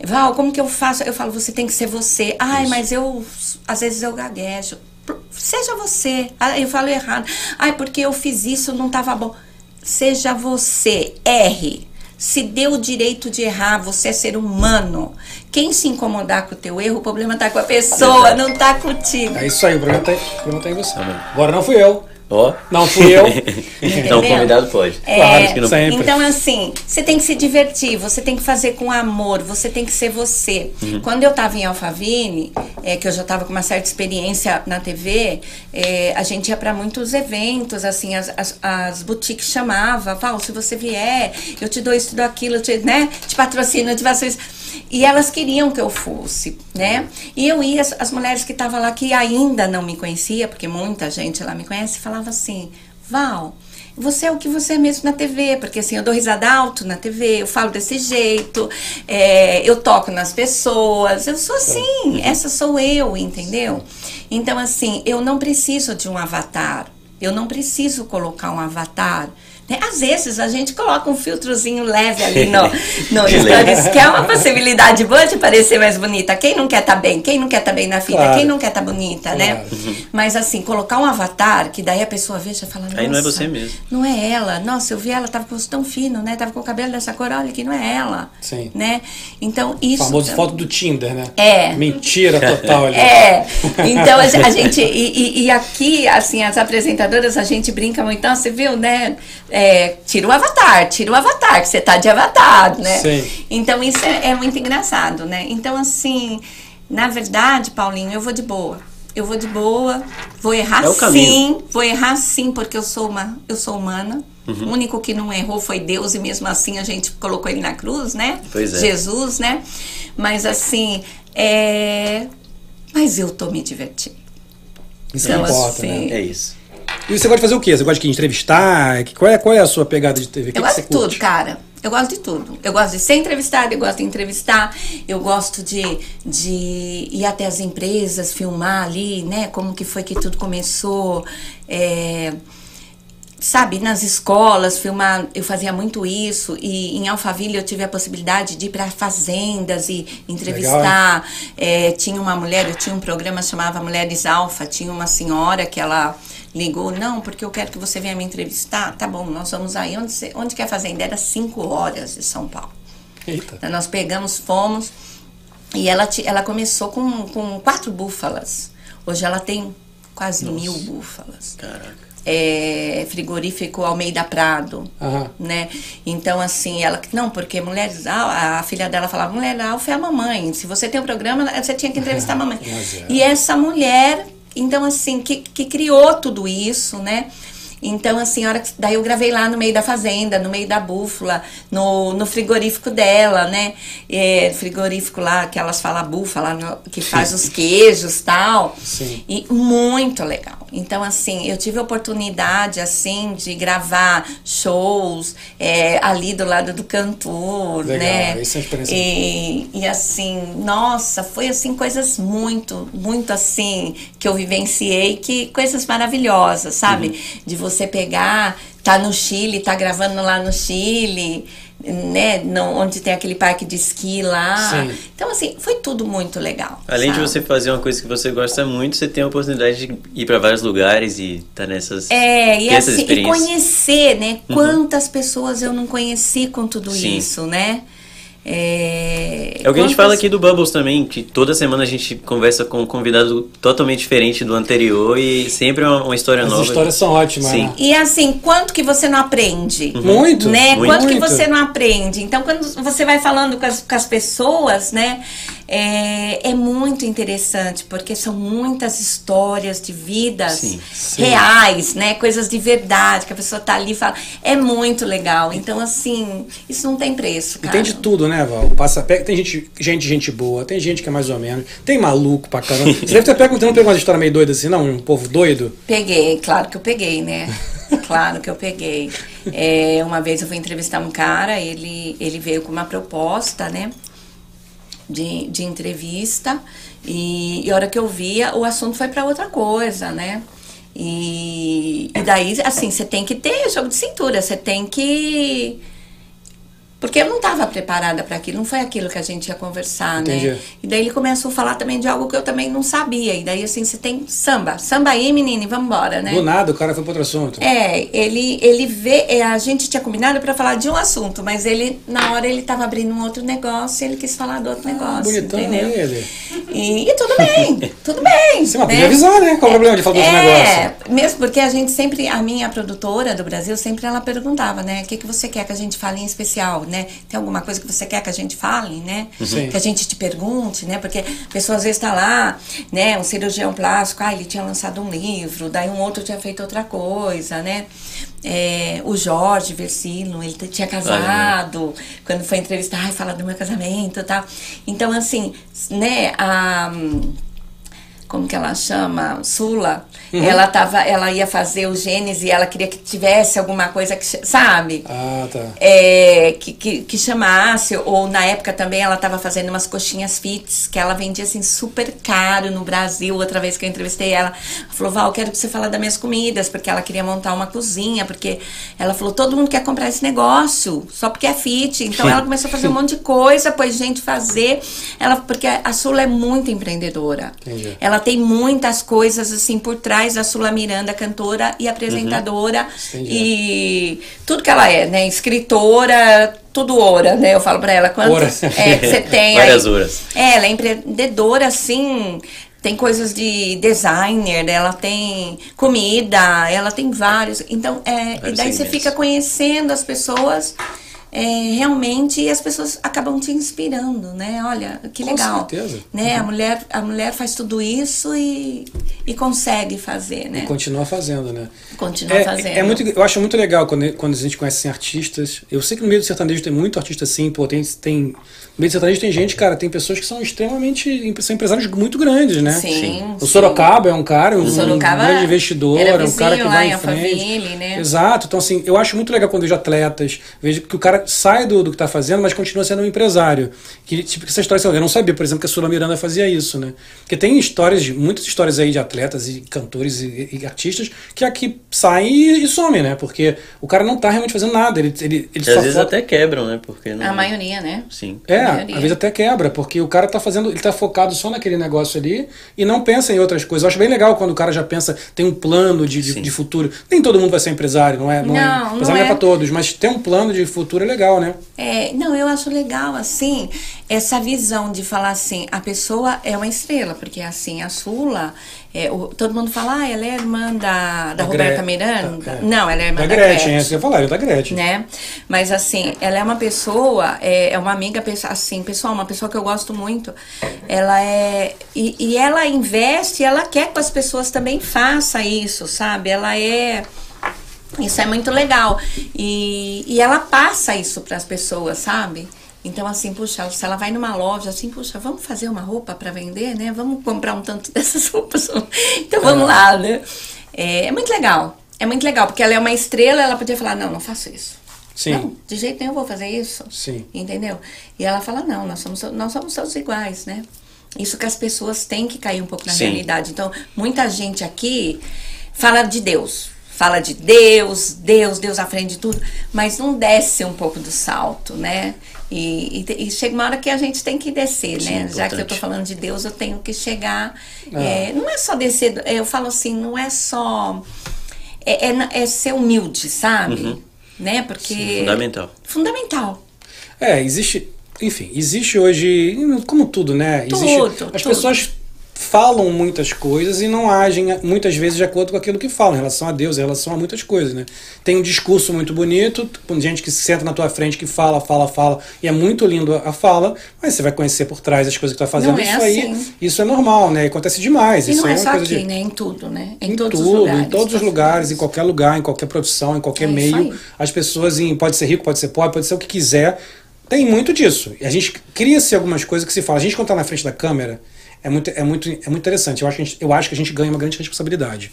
Val, como que eu faço? Eu falo, você tem que ser você. Ai, mas eu, às vezes eu gaguejo. Seja você. Ah, eu falo errado. Ai, porque eu fiz isso, não estava bom. Seja você. Erre. Se dê o direito de errar, você é ser humano. Quem se incomodar com o teu erro, o problema tá com a pessoa, não tá contigo. É isso aí, o problema tá, problema tá em você. Agora não fui eu. Ó. Não fui eu. [laughs] então convidado pode. É, Claro que não- sempre. Então, assim, você tem que se divertir, você tem que fazer com amor, você tem que ser você. Uhum. Quando eu tava em Alphaville, é, que eu já tava com uma certa experiência na TV, é, a gente ia para muitos eventos, assim, as, as, as boutiques chamavam, Val, se você vier, eu te dou isso, te dou aquilo, eu te, né, te patrocino, eu te faço isso. E elas queriam que eu fosse, né? E eu ia, as, as mulheres que estavam lá, que ainda não me conhecia, porque muita gente lá me conhece, falava assim, Val, você é o que você é mesmo na TV, porque assim, eu dou risada alto na TV, eu falo desse jeito, é, eu toco nas pessoas, eu sou assim, essa sou eu, entendeu? Então, assim, eu não preciso de um avatar, eu não preciso colocar um avatar. Né? Às vezes a gente coloca um filtrozinho leve ali no, [laughs] no stories, que é uma possibilidade boa de parecer mais bonita. Quem não quer estar bem? Quem não quer estar bem na fita? Claro. Quem não quer estar bonita, né? Claro. Mas assim, colocar um avatar, que daí a pessoa veja e fala, Aí não é você mesmo. não é ela. Nossa, eu vi ela, tava com o rosto tão fino, né? Tava com o cabelo dessa cor, olha que não é ela. Sim. Né? Então, isso... Famoso foto do Tinder, né? É. Mentira total ali. É, [laughs] então a gente, e, e- e aqui, assim, as apresentadoras, a gente brinca muito, então, você viu, né? É, tira o avatar, tira o avatar, que você tá de avatar, né? Sim. Então isso é, é muito engraçado, né? Então, assim, na verdade, Paulinho, eu vou de boa. Eu vou de boa, vou errar É sim, vou errar sim, porque eu sou uma, eu sou humana. Uhum. O único que não errou foi Deus e mesmo assim a gente colocou ele na cruz, né? Pois é. Jesus, né? Mas assim, é... Mas eu tô me divertindo. Isso Então, importa, assim, né? É isso. E você gosta de fazer o quê? Você gosta de entrevistar? Que- Qual é, qual é a sua pegada de TV? Que Eu que gosto você de tudo, cara. Eu gosto de tudo. Eu gosto de ser entrevistada, eu gosto de entrevistar, eu gosto de, de ir até as empresas, filmar ali, né? Como que foi que tudo começou. É, sabe, nas escolas, filmar, eu fazia muito isso. E em Alphaville eu tive a possibilidade de ir para fazendas e entrevistar. É, tinha uma mulher, eu tinha um programa que chamava Mulheres Alfa, tinha uma senhora que ela ligou, não, porque eu quero que você venha me entrevistar. Tá bom, nós vamos aí. Onde, você- onde que é a fazenda? Era cinco horas de São Paulo. Eita. Então, nós pegamos, fomos, e ela, ela começou com, com quatro búfalas. Hoje ela tem quase mil búfalas. Caraca. É, frigorífico Almeida Prado. Aham. Né? Então, assim, ela. Não, porque mulheres. A, a filha dela falava: mulher alfa é a mamãe. Se você tem um programa, você tinha que entrevistar a [laughs] mamãe. Mas é. E essa mulher, então, assim, que, que criou tudo isso, né? Então, assim, a hora que, daí eu gravei lá no meio da fazenda, no meio da búfala, no, no frigorífico dela, né? É, frigorífico lá, que elas falam búfala, no- que faz os queijos tal. Sim. E muito legal. Então, assim, eu tive a oportunidade, assim, de gravar shows é, ali do lado do cantor, Legal, né? isso é experiência E, e, assim, nossa, foi assim, coisas muito, muito assim, que eu vivenciei, que coisas maravilhosas, sabe? Uhum. De você pegar, tá no Chile, tá gravando lá no Chile, né? No, onde tem aquele parque de esqui lá. Sim. Então, assim, foi tudo muito legal. Além de sabe? você fazer uma coisa que você gosta muito, você tem a oportunidade de ir pra vários lugares e tá nessas. É, e, assim, e conhecer, né? Quantas pessoas eu não conheci com tudo Sim. isso, né? É, é o que a gente fala aqui do Bubbles também, que toda semana a gente conversa com um convidado totalmente diferente do anterior e sempre uma, uma história As nova. As histórias são ótimas. Sim. Né? E assim, quanto que você não aprende? Uhum. Muito. Né? Muito. Quanto muito. que você não aprende? Então, quando você vai falando com as, com as pessoas, né? É, é, muito interessante, porque são muitas histórias de vidas sim, sim. reais, né? Coisas de verdade, que a pessoa tá ali e fala. É muito legal. Então, assim, isso não tem preço, cara. E tem de tudo, né, Val? Passa, tem gente, gente, gente boa, tem gente que é mais ou menos, tem maluco pra caramba. [laughs] Você deve ter pego, não pegou uma história meio doida assim, não? Um povo doido? Peguei, claro que eu peguei, né? [laughs] Claro que eu peguei. É, uma vez eu fui entrevistar um cara, ele, ele veio com uma proposta, né? De, de entrevista e, e a hora que eu via o assunto foi para outra coisa, né? E, e daí, assim, você tem que ter jogo de cintura, você tem que porque eu não estava preparada para aquilo, não foi aquilo que a gente ia conversar, Entendi. né? E daí ele começou a falar também de algo que eu também não sabia. E daí, assim, você tem samba. Samba aí, menina, e vamos embora, né? Do nada o cara foi para outro assunto. É, ele, ele vê. É, a gente tinha combinado para falar de um assunto, mas ele, na hora, ele estava abrindo um outro negócio e ele quis falar do outro negócio. Bonitão entendeu? ele. E, e tudo bem, tudo bem. Sim, mas podia avisar, né? Qual o problema de falar do outro é, negócio? mesmo porque a gente sempre, a minha produtora do Brasil, sempre ela perguntava, né? O que, que você quer que a gente fale em especial, né? Tem alguma coisa que você quer que a gente fale, né? Sim. Que a gente te pergunte, né? Porque a pessoa às vezes está lá, né? Um cirurgião plástico, ah, ele tinha lançado um livro, daí um outro tinha feito outra coisa, né? É, o Jorge Versino, ele tinha casado, ah, quando foi entrevistar, ai, fala do meu casamento e tal. Então, assim, né? A, como que ela chama? Sula. Uhum. Ela tava, ela ia fazer o Gênesis e ela queria que tivesse alguma coisa que, sabe? Ah, tá. É, que, que, que, chamasse, ou na época também ela estava fazendo umas coxinhas fits, que ela vendia assim super caro no Brasil. Outra vez que eu entrevistei ela, ela falou: Val, quero que você fale das minhas comidas, porque ela queria montar uma cozinha, porque ela falou: todo mundo quer comprar esse negócio, só porque é fit. Então ela começou a fazer um monte de coisa, pôs gente fazer. Ela, porque a Sula é muito empreendedora. Entendi. Ela tem muitas coisas assim por trás da Sula Miranda, cantora e apresentadora. Uhum. E tudo que ela é, né? Escritora, tudo oura, né? Eu falo pra ela, quantas é, você [laughs] tem Várias aí? ouras. É, ela é empreendedora, assim, tem coisas de designer, ela tem comida, ela tem vários. Então, é, e daí você fica conhecendo as pessoas é, realmente as pessoas acabam te inspirando, né? Olha, que Com legal. certeza. Né? Uhum. A, mulher, a mulher faz tudo isso e, e consegue fazer, né? E continua fazendo, né? Continua é, fazendo. É muito, eu acho muito legal quando, quando a gente conhece assim, artistas. Eu sei que no meio do sertanejo tem muito artista assim, pô, tem, tem. No meio sertanejo tem gente, cara, tem pessoas que são extremamente. são empresários muito grandes, né? Sim. O Sorocaba é um cara, um, O Sorocaba um grande investidor, era é um cara que lá vai em em frente. Alphaville, né? Exato. Então, assim, eu acho muito legal quando vejo atletas, vejo que o cara sai do, do que tá fazendo, mas continua sendo um empresário. Que, tipo, essa história, eu não sabia, por exemplo, que a Sula Miranda fazia isso, né? Porque tem histórias, muitas histórias aí de atletas e cantores e, e artistas que aqui saem e, e, somem, né? Porque o cara não tá realmente fazendo nada. Ele, ele, ele às vezes foca... até quebram, né? Porque não... A maioria, né? Sim. É, às vezes até quebra, porque o cara tá fazendo, ele tá focado só naquele negócio ali e não pensa em outras coisas. Eu acho bem legal quando o cara já pensa, tem um plano de, de, de futuro. Nem todo mundo vai ser empresário, não é? Não, não é, não empresário é. é pra todos, mas ter um plano de futuro é legal, né? É, não, eu acho legal, assim, essa visão de falar assim, a pessoa é uma estrela, porque assim, a Sula, é, o, todo mundo fala, ah, ela é irmã da, da, Da Roberta Gre- Miranda. da- é. Não, ela é irmã Da da, Gretchen, é isso que eu falar, é da Gretchen. né? Mas assim, ela é uma pessoa, é, é uma amiga, assim, pessoal, uma pessoa que eu gosto muito. Ela é. E, e ela investe, ela quer que as pessoas também façam isso, sabe? Ela é. Isso é muito legal. E, e ela passa isso para as pessoas, sabe? Então, assim, puxa, se ela vai numa loja, assim, puxa, vamos fazer uma roupa para vender, né? Vamos comprar um tanto [laughs] dessas roupas. Então, vamos lá, né? É, é muito legal. É muito legal, porque ela é uma estrela, ela podia falar, não, não faço isso. Sim. Não, de jeito nenhum eu vou fazer isso. Sim. Entendeu? E ela fala, não, nós somos, nós somos todos iguais, né? Isso que as pessoas têm que cair um pouco na Sim. realidade. Então, muita gente aqui fala de Deus. Fala de Deus, Deus, Deus à frente de tudo, mas não desce um pouco do salto, né? E, e, e chega uma hora que a gente tem que descer, Sim, né? Já que eu tô importante. falando de Deus, eu tenho que chegar. Ah. é, não é só descer, eu falo assim, não é só. É, é, é ser humilde, sabe? Né? Porque. Sim, fundamental. Fundamental. É, existe. enfim, existe hoje, como tudo, né? Existe, Tudo, as tudo. pessoas falam muitas coisas e não agem muitas vezes de acordo com aquilo que falam em relação a Deus, em relação a muitas coisas, né? Tem um discurso muito bonito, com gente que senta na tua frente que fala, fala, fala, e é muito lindo a fala, mas você vai conhecer por trás as coisas que tá fazendo. Não é isso aí, assim. isso é normal, né? Acontece demais. E isso não aí é uma só aqui, de... né? Em tudo, né? Em, Em todos tudo, os lugares. em todos os lugares, em qualquer lugar, em qualquer profissão, em qualquer É meio, aí. as pessoas, em, pode ser rico, pode ser pobre, pode ser o que quiser, tem muito disso. E a gente cria-se algumas coisas que se fala. A gente quando tá na frente da câmera é muito, é muito, é muito interessante. Eu acho, que a gente, eu acho que a gente ganha uma grande responsabilidade.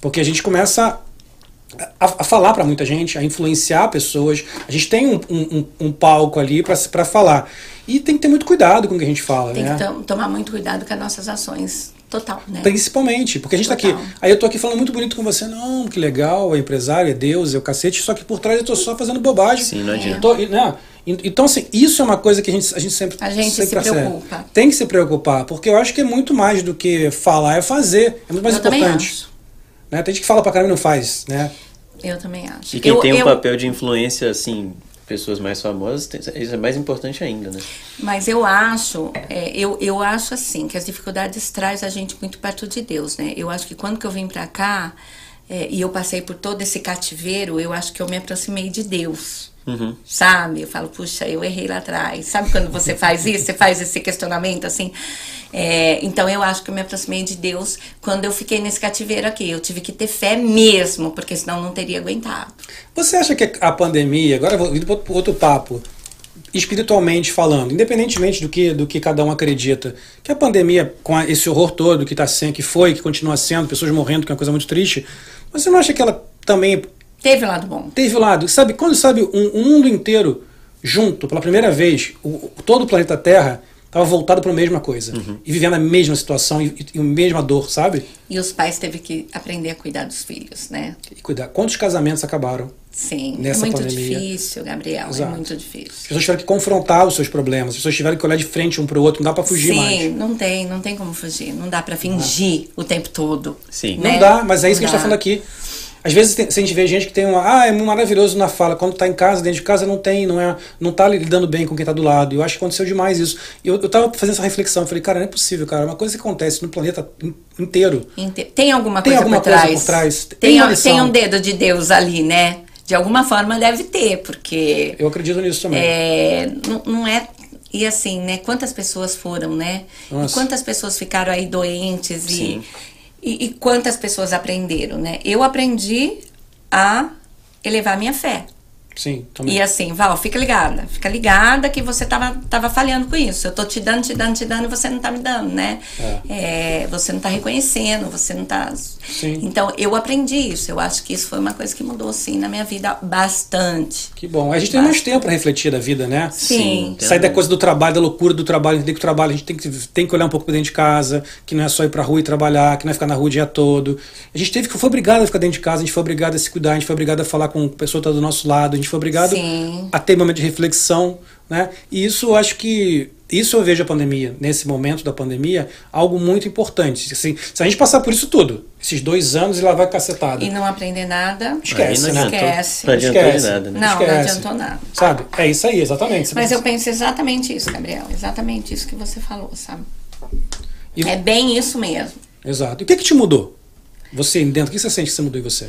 Porque a gente começa a, a falar para muita gente, a influenciar pessoas. A gente tem um, um, um- palco ali para falar. E tem que ter muito cuidado com o que a gente fala, Tem né? que tom- tomar muito cuidado com as nossas ações. Total, né? Principalmente, porque a gente tá aqui. Total. Aí eu tô aqui falando muito bonito com você, não, que legal, é empresário, é Deus, é o cacete, só que por trás eu tô só fazendo bobagem. Sim, não adianta. Tô- né? Então, assim, isso é uma coisa que a gente, a gente sempre, A gente sempre se preocupa. Tem que se preocupar, porque eu acho que é muito mais do que falar, é fazer. É muito mais Eu importante. Né? Tem gente que fala pra caramba e não faz, né? Eu também acho. E quem eu, tem um eu- papel de influência, assim, pessoas mais famosas, isso é mais importante ainda, né? Mas eu acho, é, eu, eu acho assim, que as dificuldades traz a gente muito perto de Deus, né? Eu acho que quando que eu vim pra cá é, e eu passei por todo esse cativeiro, eu acho que eu me aproximei de Deus. Uhum. Sabe? Eu falo, puxa, eu errei lá atrás. Sabe quando você faz isso? Você faz esse questionamento assim? É, então eu acho que eu me aproximei de Deus quando eu fiquei nesse cativeiro aqui. Eu tive que ter fé mesmo, porque senão eu não teria aguentado. Você acha que a pandemia, agora eu vou ir para outro papo, espiritualmente falando, independentemente do que, do que cada um acredita, que a pandemia, com esse horror todo que, tá sendo, que foi, que continua sendo, pessoas morrendo, que é uma coisa muito triste, você não acha que ela também Teve um lado bom. teve o lado, sabe, quando sabe um, um mundo inteiro junto, pela primeira vez, o, o- todo o planeta Terra estava voltado para a mesma coisa, e vivendo a mesma situação e, a mesma dor, sabe? E os pais teve que aprender a cuidar dos filhos, né? E cuidar. Quantos casamentos acabaram? Sim, Nessa é muito pandemia. difícil, Gabriel, Exato. é muito As difícil. pessoas tiveram que confrontar os seus problemas, as pessoas tiveram que olhar de frente um para o outro, não dá para fugir Sim, mais. não tem, não tem como fugir, não dá pra fingir o tempo todo. Sim. Não né? dá, mas é isso que a Não gente está dá. falando aqui. Às vezes tem, se a gente vê gente que tem uma, ah, é maravilhoso na fala, quando tá em casa, dentro de casa não tem, não é, não tá lidando bem com quem tá do lado. Eu acho que aconteceu demais isso. E eu, eu tava fazendo essa reflexão, eu falei, cara, não é possível, cara, uma coisa que acontece no planeta in- inteiro. Inte- Tem alguma Tem coisa alguma por coisa trás? por trás, tem Tem, tem, um dedo de Deus ali, né? De alguma forma deve ter, porque Eu acredito nisso também. é, não, não é. E assim, né? Quantas pessoas foram, né? Nossa. E quantas pessoas ficaram aí doentes Sim. e, e quantas pessoas aprenderam, né? Eu aprendi a elevar minha fé. Sim, também. E assim, Val, fica ligada. Fica ligada que você tava, tava falhando com isso. Eu tô te dando, te dando, te dando e você não tá me dando, né? É, você não tá reconhecendo, você não tá. Sim. Então, eu aprendi isso. Eu acho que isso foi uma coisa que mudou, sim, na minha vida bastante. Que bom. A gente tem mais tempo para refletir da vida, né? Sim. tem Sair da coisa do trabalho, da loucura do trabalho, entender que o trabalho a gente tem que, tem que olhar um pouco pra dentro de casa, que não é só ir pra rua e trabalhar, que não é ficar na rua o dia todo. A gente teve que foi obrigado a ficar dentro de casa, a gente foi obrigado a se cuidar, a gente foi obrigado a falar com a pessoa que tá do nosso lado, gente foi obrigado Sim. a ter momento de reflexão, né? E isso eu acho que isso eu vejo a pandemia, nesse momento da pandemia, algo muito importante. Assim, se a gente passar por isso tudo, esses dois anos e lá vai cacetada. E não aprender nada. Esquece, Aí né? não adiantou, Esquece. não adiantou Esquece. nada, né? Não, não Esquece. adiantou nada. Sabe? É isso aí, exatamente. Mas pensa- eu penso exatamente isso, Gabriel. Exatamente isso que você falou, sabe? E- É bem isso mesmo. Exato. E o que, que te mudou? Você dentro, o que você sente que você mudou em você?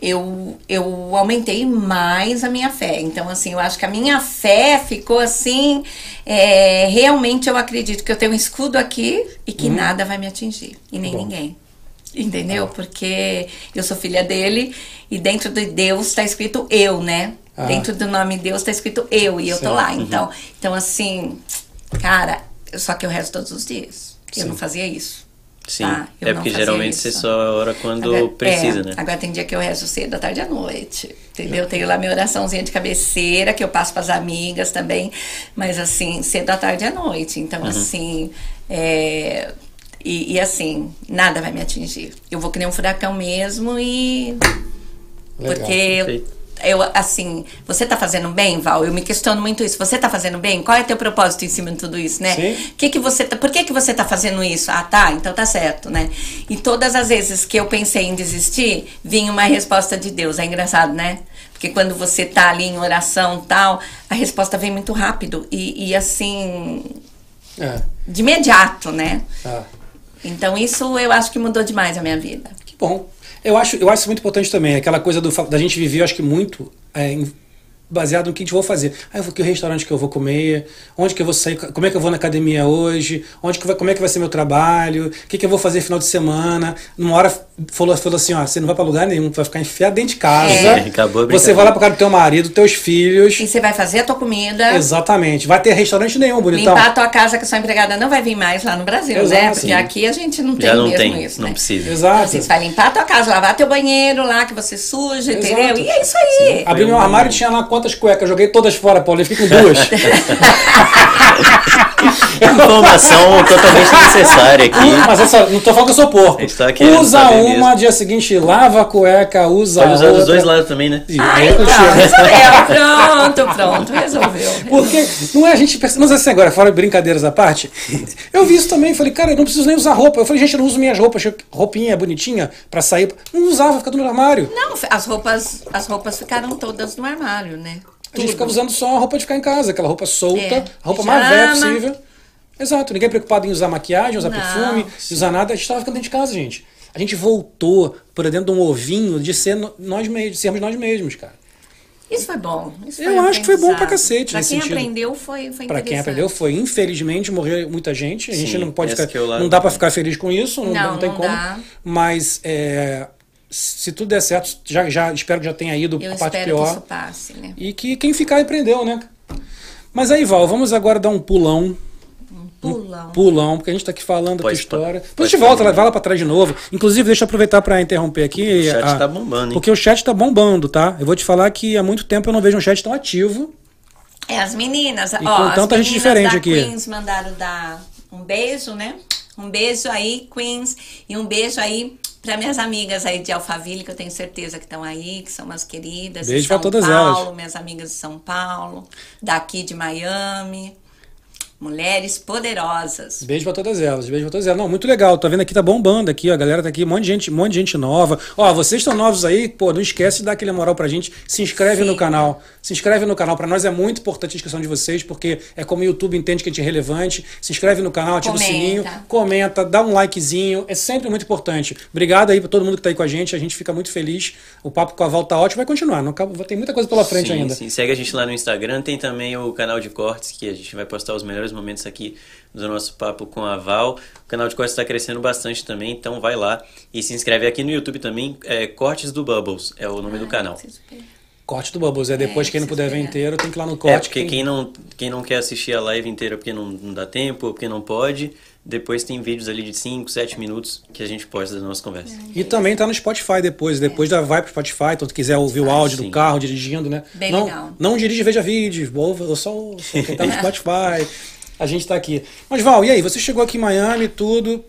Eu, eu aumentei mais a minha fé. Então, assim, eu acho que a minha fé ficou assim. é, realmente eu acredito que eu tenho um escudo aqui e que nada vai me atingir. E nem Uhum. Bom. ninguém. Entendeu? Porque eu sou filha dele e dentro de Deus está escrito eu, né? Ah. Dentro do nome Deus está escrito eu e eu tô lá. Então, então assim, cara, só que eu rezo todos os dias. Eu Sim. não fazia isso. Sim. Tá, é porque geralmente isso. você só ora quando Agora- precisa, é, né? Agora tem dia que eu rezo cedo, à tarde e à noite. Entendeu? Eu tenho lá minha oraçãozinha de cabeceira, que eu passo para as amigas também. Mas assim, cedo à tarde e à noite. Então, Uhum. assim. é, e, e, assim, nada vai me atingir. Eu vou que nem um furacão mesmo e. Legal. Porque eu, Perfeito. Eu, assim, você tá fazendo bem, Val? Eu me questiono muito isso. Você tá fazendo bem? Qual é teu propósito em cima de tudo isso, né? Sim. Que que você tá, por que, que você tá fazendo isso? Ah, tá, então tá certo, né? E todas as vezes que eu pensei em desistir, vinha uma resposta de Deus. É engraçado, né? Porque quando você tá ali em oração tal, a resposta vem muito rápido. E, e assim. É. De imediato, né? Ah, Então isso eu acho que mudou demais a minha vida. que bom. Eu acho, eu acho muito importante também. Aquela coisa do, da gente viver, eu acho que muito é, baseado no que a gente vai fazer. Ah, eu vou que restaurante que eu vou comer, onde que eu vou sair, como é que eu vou na academia hoje, onde que vai, como é que vai ser meu trabalho, o que, que eu vou fazer final de semana. Numa hora falou, falou assim, ó, você não vai pra lugar nenhum, vai ficar enfiado dentro de casa. É, [laughs] acabou a você vai lá pra casa do teu marido, teus filhos. E você vai fazer a tua comida. Exatamente. Vai ter restaurante nenhum, bonitão. Limpar a tua casa que a sua empregada não vai vir mais lá no Brasil, Exato, né? Porque sim. aqui a gente não tem Já não mesmo tem, isso, não né? precisa. Exato. Você vai limpar a tua casa, lavar teu banheiro lá que você suja, Exato. entendeu? E é isso aí. Abri meu armário e tinha lá quantas cuecas, joguei todas fora, Paulo, eu fiquei com duas. [laughs] [laughs] Informação totalmente necessária aqui. Mas essa, não tô falando que eu sou porco. Tá usa uma, mesmo. dia seguinte lava a cueca, usa Pode usar outra. dos dois lados também, né? Então, tiro. resolveu. Pronto, pronto, resolveu. Porque não é a gente percebe, mas assim agora, fora de brincadeiras à parte, eu vi isso também, falei, cara, eu não preciso nem usar roupa. Eu falei, gente, eu não uso minhas roupas, roupinha bonitinha pra sair. Não usava, fica tudo no armário. Não, as roupas, as roupas ficaram todas no armário, né? A gente Tudo. ficava usando só a roupa de ficar em casa, aquela roupa solta, É. a roupa mais velha possível. Exato, ninguém preocupado em usar maquiagem, usar Não, perfume, usar nada, a gente tava ficando dentro de casa, gente. A gente voltou por dentro de um ovinho de ser nós mesmos, sermos nós mesmos, cara. Isso foi bom. Isso Eu foi um acho que foi bom pra cacete Pra nesse quem sentido. aprendeu, foi, foi Pra quem aprendeu foi, infelizmente, morreu muita gente. A gente Sim, não pode ficar, é não dá pra ficar feliz com isso, não, Não, não tem não como. dá. Mas é, se tudo der certo, já, já espero que já tenha ido Eu a parte espero que pior. isso passe, né? E que quem ficar aprendeu, né? Mas aí, Val, vamos agora dar um pulão. Pulão. Pulão, porque a gente tá aqui falando da tua história. pode Depois a gente volta, vai lá pra trás de novo. Inclusive, deixa eu aproveitar pra interromper aqui. O chat a- tá bombando, hein? Porque o chat tá bombando, tá? Eu vou te falar que há muito tempo eu não vejo um chat tão ativo. É, as meninas, E ó, com as tanta gente meninas diferente da aqui. Queens mandaram dar um beijo, né? Um beijo aí, Queens, e um beijo aí para minhas amigas aí de Alphaville, que eu tenho certeza que estão aí, que são umas queridas. Beijo São todas Paulo, elas. minhas amigas de São Paulo, daqui de Miami. Mulheres poderosas. Beijo pra todas elas, beijo pra todas elas. Não, muito legal. Tá vendo aqui, tá bombando aqui, ó, a galera tá aqui, um monte de gente, um monte de gente nova. Ó, vocês estão novos aí, pô, não esquece de dar aquele moral pra gente. Se inscreve no Sim. canal. Se inscreve no canal. Pra nós é muito importante a inscrição de vocês, porque é como o YouTube entende que a gente é relevante. Se inscreve no canal, ativa o Comenta. sininho, comenta, dá um likezinho. É sempre muito importante. Obrigado aí pra todo mundo que tá aí com a gente. A gente fica muito feliz. O papo com a Val tá ótimo, vai continuar. Não acaba, tem muita coisa pela frente sim, ainda. Sim. Segue a gente lá no Instagram, tem também o canal de cortes, que a gente vai postar os melhores momentos aqui do nosso papo com a Val. O canal de cortes está crescendo bastante também, então vai lá e se inscreve aqui no YouTube também. É, Cortes do Bubbles é o nome do canal. Corte do Bubbles. É depois, É, quem não puder ver inteiro, tem que ir lá no É, corte. porque que- quem não, quem não quer assistir a live inteira porque não, não dá tempo ou porque não pode, depois tem vídeos ali de 5, 7 minutos que a gente posta da nossa conversa. E também tá no Spotify depois. Depois da vai pro Spotify, então se quiser ouvir o áudio do carro, dirigindo, né? Bem não, legal. não dirige, veja vídeos. Ouve, eu só ouço. Quem tá no [laughs] Spotify. A gente tá aqui. Mas, Val, e aí? Você chegou aqui em Miami, tudo,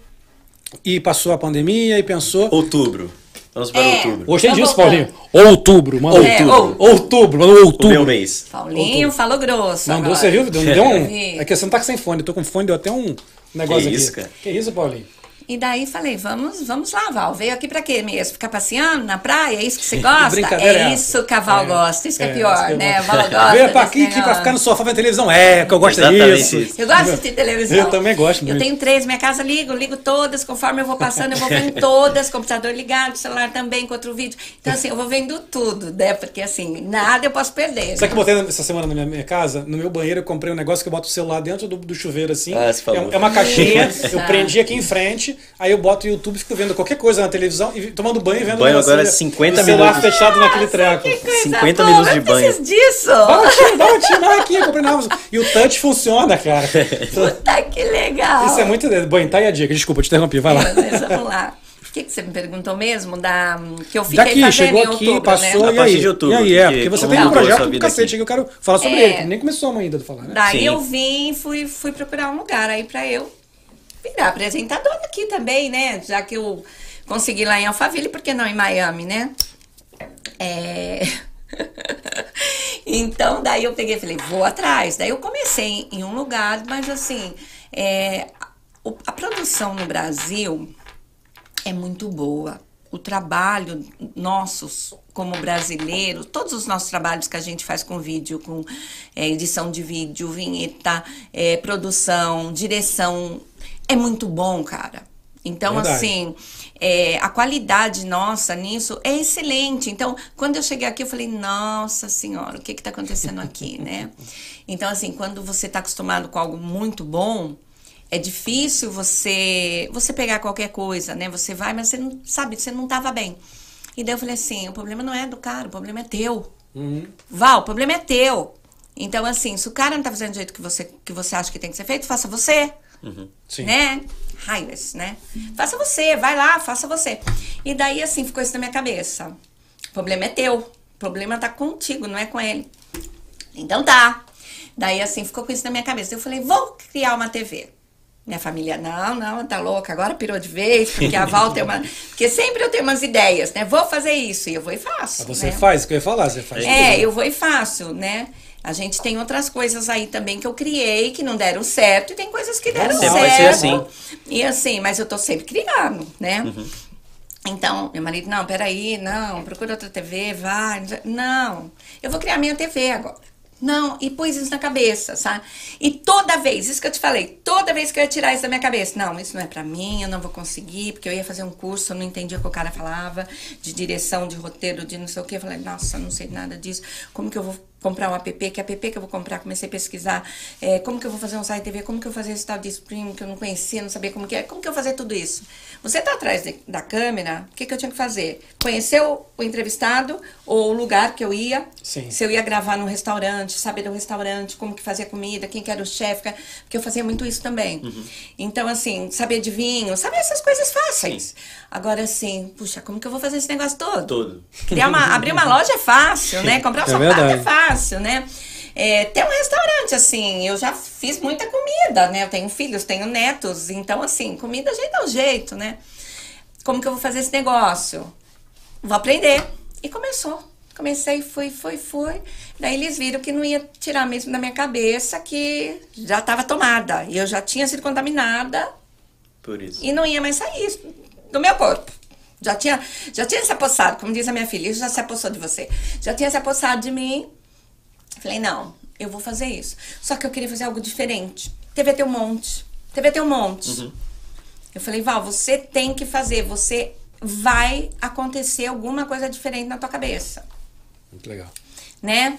e passou a pandemia e pensou. Outubro. Vamos para É. outubro. Gostei Tô disso, voltando. Paulinho. Outubro, mano. É, outubro. Outubro, mano, O outubro. meu mês. Paulinho falou grosso. Mandou, agora. você viu? Deu, deu um. [laughs] É que você não tá sem fone. Eu tô com fone, deu até um negócio Que aqui. isso, cara? Que isso, Paulinho? E daí falei, vamos, vamos lá, Val. Veio aqui pra quê mesmo? Ficar passeando na praia? É isso que você gosta? Brincadeira é é isso que a Val gosta. Isso que é, pior, isso que é né? A. Val [laughs] gosta. Veio pra aqui, aqui pra negócio. ficar no sofá vendo televisão. É, que eu gosto Exatamente disso. isso. Eu gosto de assistir televisão. Eu também gosto Eu muito. tenho três, minha casa ligo, ligo todas, conforme eu vou passando, eu vou vendo [laughs] todas, computador ligado, celular também, com outro vídeo. Então, assim, eu vou vendo tudo, né? Porque, assim, nada eu posso perder. Sabe que eu botei essa semana na minha, minha casa? No meu banheiro eu comprei um negócio que eu boto o celular dentro do, do chuveiro assim. Ah, você falou. É, é uma caixinha, eu prendi aqui em frente, aí eu boto o YouTube e fico vendo qualquer coisa na televisão e tomando banho e vendo Banho agora ali, 50 o celular minutos. fechado naquele treco. Coisa 50 boa, minutos de eu banho. preciso disso. Não, aqui, eu comprei na Amazon. E o touch funciona, cara. [laughs] Puta, que legal. Isso é muito. Banho, tá aí a dica, desculpa, eu te interrompi, vai lá. Mas vamos lá. O que, que você me perguntou mesmo? Da, que eu fiquei Daqui, fazendo chegou em aqui, outubro, passou, né? A e partir aí? de outubro, E aí, é, que- porque você tem um projeto do cacete aqui? que eu quero falar sobre É. ele, que nem começou ainda a falar, né? Daí Sim. eu vim e fui, fui procurar um lugar aí pra eu virar apresentadora aqui também, né? Já que eu consegui lá em Alphaville, por que não em Miami, né? É... [laughs] então, daí eu peguei e falei, vou atrás. Daí eu comecei em um lugar, mas assim, é, a produção no Brasil é muito boa. O o trabalho nossos como brasileiro, todos os nossos trabalhos que a gente faz com vídeo, com é, edição de vídeo, vinheta, é, produção, direção, é muito bom, cara. Então, Verdade. assim, é, a qualidade nossa nisso é excelente. Então, quando eu cheguei aqui, eu falei, nossa senhora, o que está acontecendo aqui, [laughs] né? Então, assim, quando você está acostumado com algo muito bom, é difícil você você pegar qualquer coisa, né? Você vai, mas você não sabe, você não estava bem. E daí eu falei assim, o problema não é do cara, o problema é teu. Uhum. Val, o problema é teu. Então, assim, se o cara não tá fazendo do jeito que você, que você acha que tem que ser feito, faça você. Sim. Né? Raios, né? Faça você, vai lá, faça você. E daí, assim, ficou isso na minha cabeça. O problema é teu. O problema tá contigo, não é com ele. Então tá. Daí, assim, ficou com isso na minha cabeça. Eu falei, vou criar uma TV. Minha família, não, não, tá louca, agora pirou de vez, porque a Val tem uma. [laughs] Porque sempre eu tenho umas ideias, né? Vou fazer isso, e eu vou e faço. Mas você né? faz, o que eu ia falar, você faz. É, tudo. eu vou e faço, né? A gente tem outras coisas aí também que eu criei que não deram certo e tem coisas que deram Sempre certo. vai ser assim. E assim, mas eu tô sempre criando, né? Então, meu marido, não, peraí, não, procura outra TV, vai. Não, eu vou criar minha TV agora. Não, e pus isso na cabeça, sabe? E toda vez, isso que eu te falei, toda vez que eu ia tirar isso da minha cabeça, não, isso não é pra mim, eu não vou conseguir, porque eu ia fazer um curso, eu não entendia o que o cara falava, de direção, de roteiro, de não sei o que. Eu falei, nossa, não sei nada disso, como que eu vou comprar um app, que app que eu vou comprar? Comecei a pesquisar, é, como que eu vou fazer um site TV, como que eu vou fazer esse tal de stream que eu não conhecia, não sabia como que é, como que eu vou fazer tudo isso? Você tá atrás de- da câmera, o que que eu tinha que fazer? Conhecer o, o entrevistado ou o lugar que eu ia, Sim. se eu ia gravar num restaurante, saber do restaurante, como que fazia comida, quem que era o chefe, porque eu fazia muito isso também. Então, assim, saber de vinho, saber essas coisas fáceis. Agora, assim, puxa, como que eu vou fazer esse negócio todo? Todo. Criar uma, abrir uma loja é fácil, né? [laughs] Comprar um É sapato é verdade. Fácil, né? É, ter um restaurante, assim, eu já fiz muita comida, né? Eu tenho filhos, tenho netos, então, assim, comida a gente dá um jeito, né? Como que eu vou fazer esse negócio? Vou aprender. E começou. Comecei, fui, fui, fui. Daí eles viram que não ia tirar mesmo da minha cabeça que já estava tomada. E eu já tinha sido contaminada Por isso. e não ia mais sair do meu corpo. Já tinha, já tinha se apossado, como diz a minha filha, isso já se apossou de você. Já tinha se apossado de mim. Falei, não, eu vou fazer isso. Só que eu queria fazer algo diferente. TV tem um monte. TV tem um monte. Eu falei, Val, você tem que fazer, você vai acontecer alguma coisa diferente na tua cabeça Muito legal. né?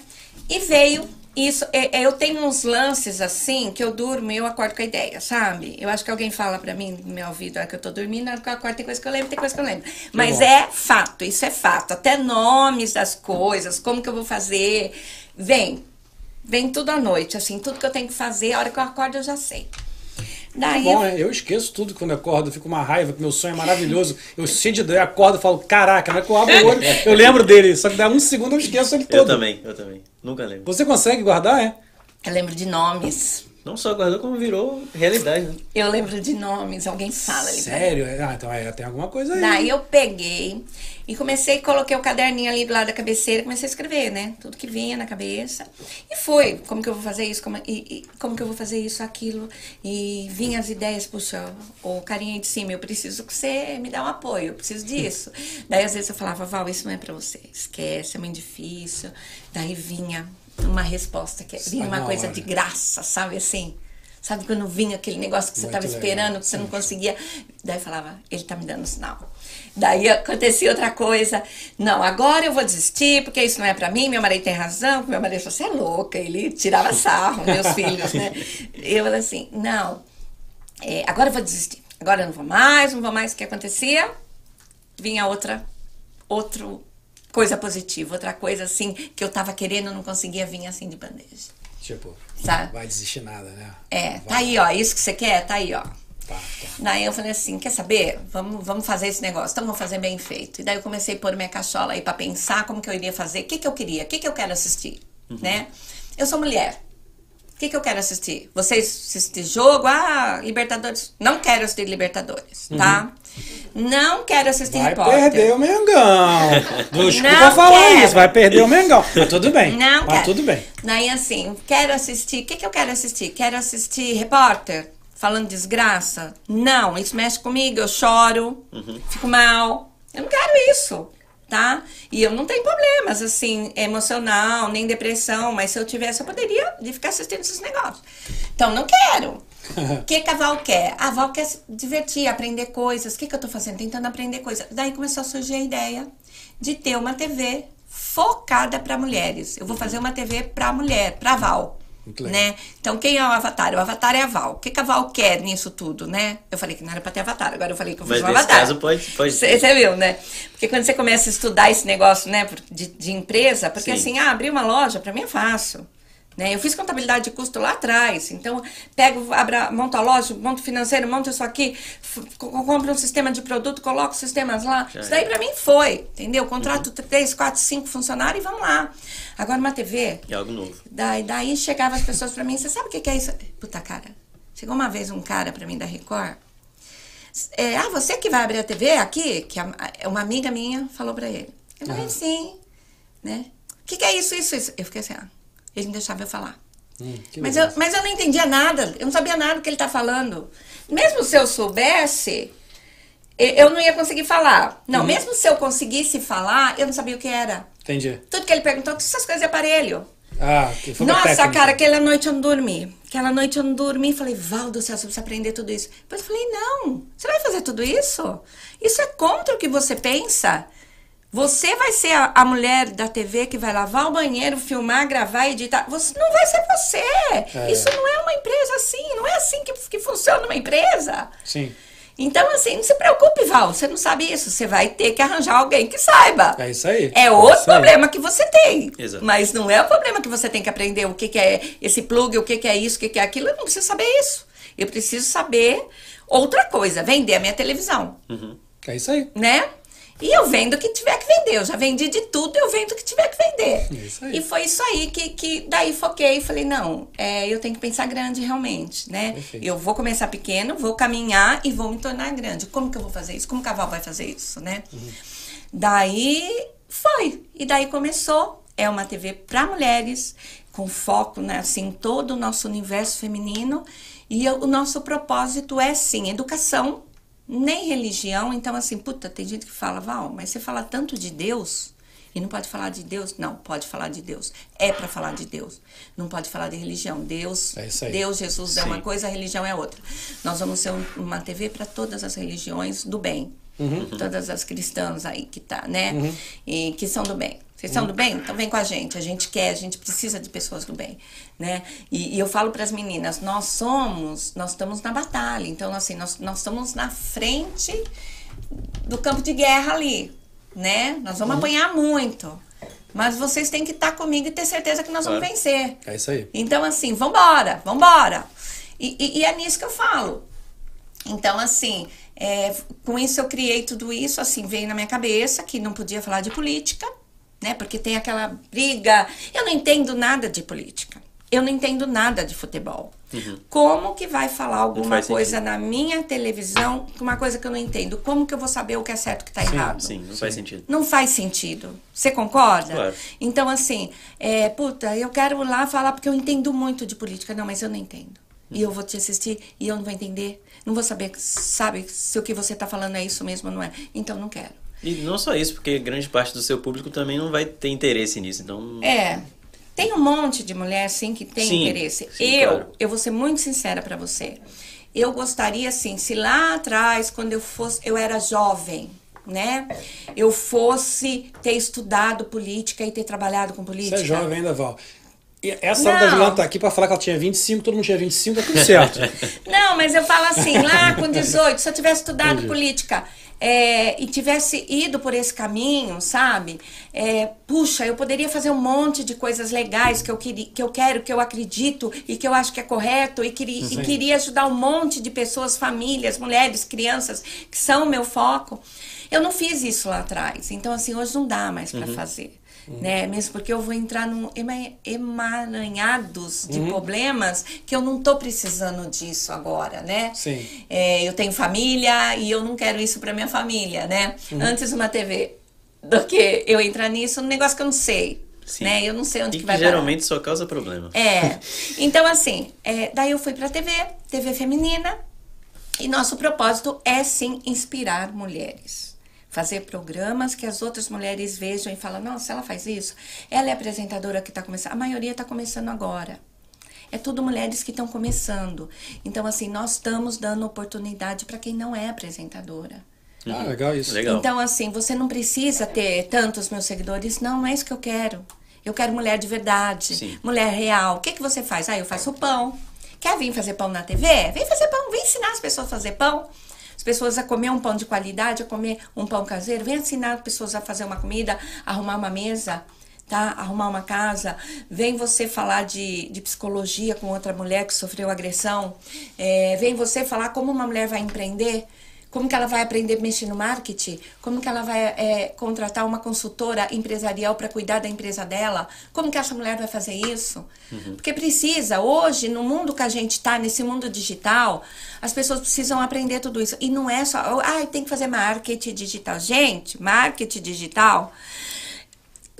E veio isso. é- é, Eu tenho uns lances assim que eu durmo e eu acordo com a ideia, sabe? Eu acho que alguém fala pra mim no meu ouvido, a hora que eu tô dormindo, que eu acordo tem coisa que eu lembro, tem coisa que eu lembro. Mas bom. é fato, isso é fato. Até nomes das coisas, como que eu vou fazer. Vem. Vem tudo à noite, assim, tudo que eu tenho que fazer, a hora que eu acordo eu já sei. Daí Bom, eu- né? Eu esqueço tudo quando eu acordo, eu fico uma raiva, porque meu sonho é maravilhoso. Eu cheio de ideia, acordo e falo, caraca, hora que eu abro o olho, [laughs] eu lembro dele. Só que dá um segundo eu esqueço ele todo. Eu também, eu também. Nunca lembro. Você consegue guardar, é? eu lembro de nomes. Não só guardou, como virou realidade, né? Eu lembro de nomes, alguém fala ali. Sério? Ah, então é, tem alguma coisa aí. Daí eu peguei e comecei, coloquei o caderninho ali do lado da cabeceira, comecei a escrever, né? Tudo que vinha na cabeça. E foi, como que eu vou fazer isso, como, e, e como que eu vou fazer isso, aquilo. E vinha as ideias, puxa, o carinha aí de cima, eu preciso que você me dê um apoio, eu preciso disso. [laughs] Daí às vezes eu falava, Val, isso não é pra você, esquece, é muito difícil. Daí vinha uma resposta, que vinha uma coisa hora. de graça, sabe assim? Sabe quando vinha aquele negócio que você estava esperando, que você não conseguia. Daí falava, ele tá me dando sinal. Daí acontecia outra coisa. Não, agora eu vou desistir, porque isso não é pra mim, meu marido tem razão. Meu marido falou, você é louca. Ele tirava sarro, meus [laughs] filhos, né? Eu falei assim, não, é, agora eu vou desistir. Agora eu não vou mais, não vou mais. O que acontecia? Vinha outra, outro coisa positiva, outra coisa assim, que eu tava querendo, não conseguia vir assim de bandeja. Tipo, Sabe? vai desistir nada, né? É, Vai. tá aí, ó, isso que você quer, tá aí, ó. Tá, tá. Daí eu falei assim, quer saber? Vamos, vamos fazer esse negócio, então vamos fazer bem feito. E daí eu comecei a pôr minha cachola aí pra pensar como que eu iria fazer, o que que eu queria, o que que eu quero assistir, né? Eu sou mulher, o que que eu quero assistir? Vocês assistir jogo? Ah, Libertadores. Não quero assistir Libertadores, tá? Não quero assistir Vai repórter. perder o Mengão. Desculpa Não falar quero. isso, vai perder o Mengão. Mas tudo bem. Não, Mas quero. tudo bem. Daí assim, quero assistir. O que, que eu quero assistir? Quero assistir repórter falando desgraça? Não, isso mexe comigo, eu choro, fico mal. Eu não quero isso, tá? E eu não tenho problemas, assim, emocional, nem depressão, mas se eu tivesse, eu poderia de ficar assistindo esses negócios. Então, não quero. O [laughs] que, que a Val quer? A Val quer se divertir, aprender coisas. O que, que eu tô fazendo? Tentando aprender coisas. Daí começou a surgir a ideia de ter uma TV focada para mulheres. Eu vou fazer uma TV para mulher, para Val. Né? Então, quem é o Avatar? O Avatar é a Val. O que, que a Val quer nisso tudo, né? Eu falei que não era pra ter Avatar, agora eu falei que eu fiz Mas um nesse Avatar. caso pode. pode... Você viu, né? Porque quando você começa a estudar esse negócio, né, de, de empresa, porque Sim. assim, ah, abrir uma loja, pra mim é fácil. Né? Eu fiz contabilidade de custo lá atrás, então pego, abra, monto a loja, monto financeiro, monto isso aqui, compro um sistema de produto, coloco os sistemas lá. Já isso daí é. pra mim foi, entendeu? Contrato três, quatro, cinco funcionários e vamos lá. Agora uma TV, É algo novo. Daí, daí chegavam as pessoas pra mim, você sabe o que, que é isso? Puta, cara, chegou uma vez um cara pra mim da Record. É, ah, você que vai abrir a TV aqui? Que uma amiga minha falou pra ele. Eu falei, Ah. sim, né? O que, que é isso, isso, isso? Eu fiquei assim, ah, ele não deixava eu falar. Hum, Mas eu, mas eu não entendia nada, eu não sabia nada do que ele tá falando. Mesmo se eu soubesse, eu não ia conseguir falar. Não, mesmo se eu conseguisse falar, eu não sabia o que era. Entendi. Tudo que ele perguntou, todas essas coisas de aparelho. Ah, que foi Nossa, técnica. cara, aquela noite eu não dormi. Aquela noite eu não dormi. Falei, Val do céu, você precisa aprender tudo isso. Depois eu falei, não, você vai fazer tudo isso? Isso é contra o que você pensa. Você vai ser a, a mulher da TV que vai lavar o banheiro, filmar, gravar, editar. Você não vai ser você. É. Isso não é uma empresa assim. Não é assim que, que funciona uma empresa. Sim. Então, assim, não se preocupe, Val. Você não sabe isso. Você vai ter que arranjar alguém que saiba. É isso aí. É outro isso aí. problema que você tem. Exato. Mas não é o problema que você tem que aprender o que, que é esse plug, o que, que é isso, o que, que é aquilo. Eu não preciso saber isso. Eu preciso saber outra coisa, vender a minha televisão, É isso aí. né? E eu vendo o que tiver que vender. Eu já vendi de tudo, eu vendo o que tiver que vender. Isso aí. E foi isso aí que, que daí foquei e falei, não, é, eu tenho que pensar grande realmente, né? Perfeito. Eu vou começar pequeno, vou caminhar e vou me tornar grande. Como que eu vou fazer isso? Como o cavalo vai fazer isso, né? Uhum. Daí foi. E daí começou. É uma TV para mulheres, com foco, né, assim, em todo o nosso universo feminino. E eu- o nosso propósito é, sim, educação, nem religião. Então, assim, puta, tem gente que fala, Val, mas você fala tanto de Deus e não pode falar de Deus? Não, pode falar de Deus. É para falar de Deus. Não pode falar de religião. Deus, É. Deus, Jesus é uma Sim. coisa, a religião é outra. Nós vamos ser um- uma TV para todas as religiões do bem. Todas as cristãs aí que tá, né? E que são do bem. Vocês são do bem? Então vem com a gente. A gente quer, a gente precisa de pessoas do bem, né? E, e eu falo para as meninas, nós somos, nós estamos na batalha. Então assim, nós, nós estamos na frente do campo de guerra ali, né? Nós vamos apanhar muito. Mas vocês têm que estar comigo e ter certeza que nós vamos vencer. É isso aí. Então, assim, vambora, vambora. E, e, e é nisso que eu falo. Então, assim, é, com isso eu criei tudo isso, assim, veio na minha cabeça que não podia falar de política, né? Porque tem aquela briga. Eu não entendo nada de política. Eu não entendo nada de futebol. Como que vai falar alguma coisa sentido. na minha televisão, uma coisa que eu não entendo? Como que eu vou saber o que é certo e o que tá errado? Sim, não faz sentido. Não faz sentido. Você concorda? Claro. Então, assim, é, puta, eu quero lá falar porque eu entendo muito de política. Não, mas eu não entendo. E eu vou te assistir e eu não vou entender. Não vou saber, sabe, se o que você tá falando é isso mesmo ou não é. Então, não quero. E não só isso, porque grande parte do seu público também não vai ter interesse nisso. Então, É. Tem um monte de mulher, sim, que tem Sim, interesse. sim, eu, claro. eu vou ser muito sincera pra você. Eu gostaria, assim, se lá atrás, quando eu fosse, eu era jovem, né? Eu fosse ter estudado política e ter trabalhado com Você política. é jovem ainda, Val. Essa hora da Juliana tá aqui pra falar que ela tinha 25, todo mundo tinha 25, tá tudo certo. [laughs] Não, mas eu falo assim, lá com 18, se eu tivesse estudado Entendi. política é, e tivesse ido por esse caminho, sabe? É, puxa, eu poderia fazer um monte de coisas legais que eu, queria, que eu quero, que eu acredito e que eu acho que é correto e, queria, e queria ajudar um monte de pessoas, famílias, mulheres, crianças, que são o meu foco. Eu não fiz isso lá atrás. Então, assim, hoje não dá mais Uhum. para Né? Mesmo porque eu vou entrar num ema- emaranhados de problemas que eu não tô precisando disso agora, né? Sim. É, eu tenho família e eu não quero isso para minha família, né? Uhum. Antes uma TV do que eu entrar nisso, um negócio que eu não sei, Sim. né? Eu não sei onde e que que vai parar. geralmente só causa problema. É. [laughs] Então, assim, é, daí eu fui pra TV, TV feminina, e nosso propósito é sim inspirar mulheres. Fazer programas que as outras mulheres vejam e falam, nossa, ela faz isso. Ela é apresentadora que está começando. A maioria está começando agora. É tudo mulheres que estão começando. Então, assim, nós estamos dando oportunidade para quem não é apresentadora. Ah, legal isso. Legal. Então, assim, você não precisa ter tantos meus seguidores. Não, não é isso que eu quero. Eu quero mulher de verdade, Sim. mulher real. O que, que você faz? Ah, eu faço pão. Quer vir fazer pão na TV? Vem fazer pão, vem ensinar as pessoas a fazer pão. As pessoas a comer um pão de qualidade, a comer um pão caseiro. Vem ensinar as pessoas a fazer uma comida, arrumar uma mesa, tá? Arrumar uma casa. Vem você falar de, de psicologia com outra mulher que sofreu agressão. É, vem você falar como uma mulher vai empreender. Como que ela vai aprender a mexer no marketing? Como que ela vai é, contratar uma consultora empresarial para cuidar da empresa dela? Como que essa mulher vai fazer isso? Porque precisa. Hoje, no mundo que a gente está, nesse mundo digital, as pessoas precisam aprender tudo isso. E não é só, ah, tem que fazer marketing digital. Gente, marketing digital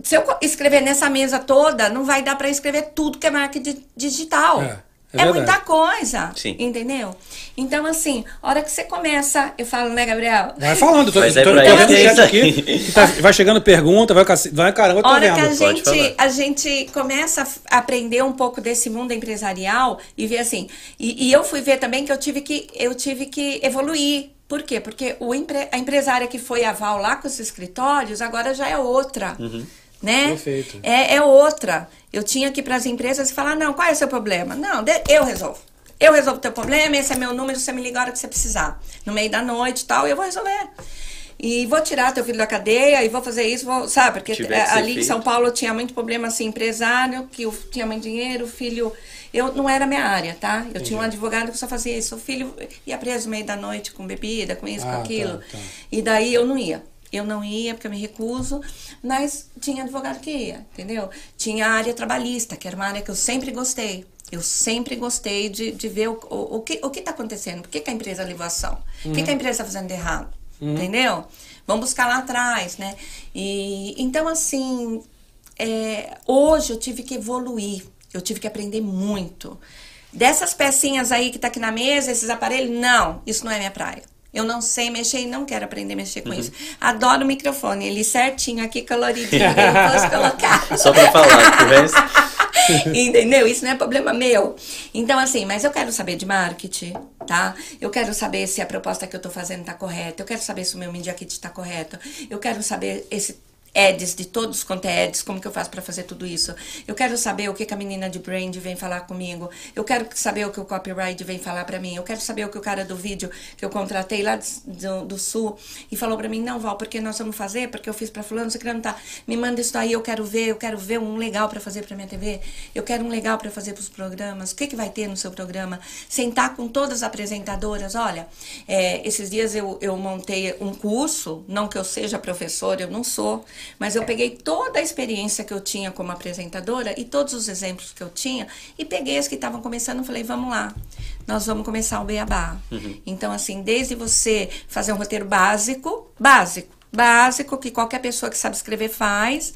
se eu escrever nessa mesa toda, não vai dar para escrever tudo que é marketing digital. É, É, é muita coisa. Sim. Entendeu? Então, assim, a hora que você começa, eu falo, né, Gabriel? Vai falando, tô, Mas tô, é tô pra vendo que é isso aqui. que tá- vai chegando pergunta, vai, vai caramba, eu A tô hora que a vendo. Pode gente, falar. a gente começa a aprender um pouco desse mundo empresarial e ver assim. E, e eu fui ver também que eu tive que, eu tive que evoluir. Por quê? Porque o empre, a empresária que foi aval lá com os escritórios agora já é outra. Né? Perfeito. É, é outra. Eu tinha que ir para as empresas e falar: não, qual é o seu problema? Não, eu resolvo. Eu resolvo o teu problema, esse é meu número, você me liga a hora que você precisar. No meio da noite e tal, eu vou resolver. E vou tirar teu filho da cadeia e vou fazer isso, vou, sabe? Porque ser ali em feito. São Paulo tinha muito problema assim, empresário, que eu tinha muito dinheiro, o filho. Eu não era minha área, tá? Eu tinha um advogado que só fazia isso. O filho ia preso no meio da noite com bebida, com isso, Ah, com aquilo. tá, tá. E daí eu não ia. Eu não ia porque eu me recuso, mas tinha advogado que ia, entendeu? Tinha a área trabalhista, que era uma área que eu sempre gostei. Eu sempre gostei de, de ver o, o, o que o está acontecendo, por que, que a empresa levou ação, o que, que a empresa está fazendo de errado, entendeu? Vamos buscar lá atrás, né? E, então, assim, é, hoje eu tive que evoluir, eu tive que aprender muito. Dessas pecinhas aí que tá aqui na mesa, esses aparelhos, não, isso não é minha praia. Eu não sei mexer e não quero aprender a mexer com isso. Adoro o microfone, ele certinho aqui, coloridinho, [laughs] eu posso colocar. Só pra falar, o resto. [laughs] Entendeu? Isso não é problema meu. Então, assim, mas eu quero saber de marketing, tá? Eu quero saber se a proposta que eu tô fazendo tá correta. Eu quero saber se o meu Media Kit tá correto. Eu quero saber esse ads de todos quanto é ads, como que eu faço para fazer tudo isso. Eu quero saber o que, que a menina de brand vem falar comigo. Eu quero saber o que o copyright vem falar para mim. Eu quero saber o que o cara do vídeo que eu contratei lá do, do sul e falou para mim, não, Val, porque nós vamos fazer, porque eu fiz para fulano, você não tá. Me manda isso aí, eu quero ver, eu quero ver um legal para fazer para minha TV. Eu quero um legal para fazer para os programas. O que que vai ter no seu programa? Sentar com todas as apresentadoras, olha, é, esses dias eu, eu montei um curso, não que eu seja professora, eu não sou, mas eu peguei toda a experiência que eu tinha como apresentadora e todos os exemplos que eu tinha e peguei as que estavam começando e falei, vamos lá, nós vamos começar o beabá. Então, assim, desde você fazer um roteiro básico, básico, básico, que qualquer pessoa que sabe escrever faz,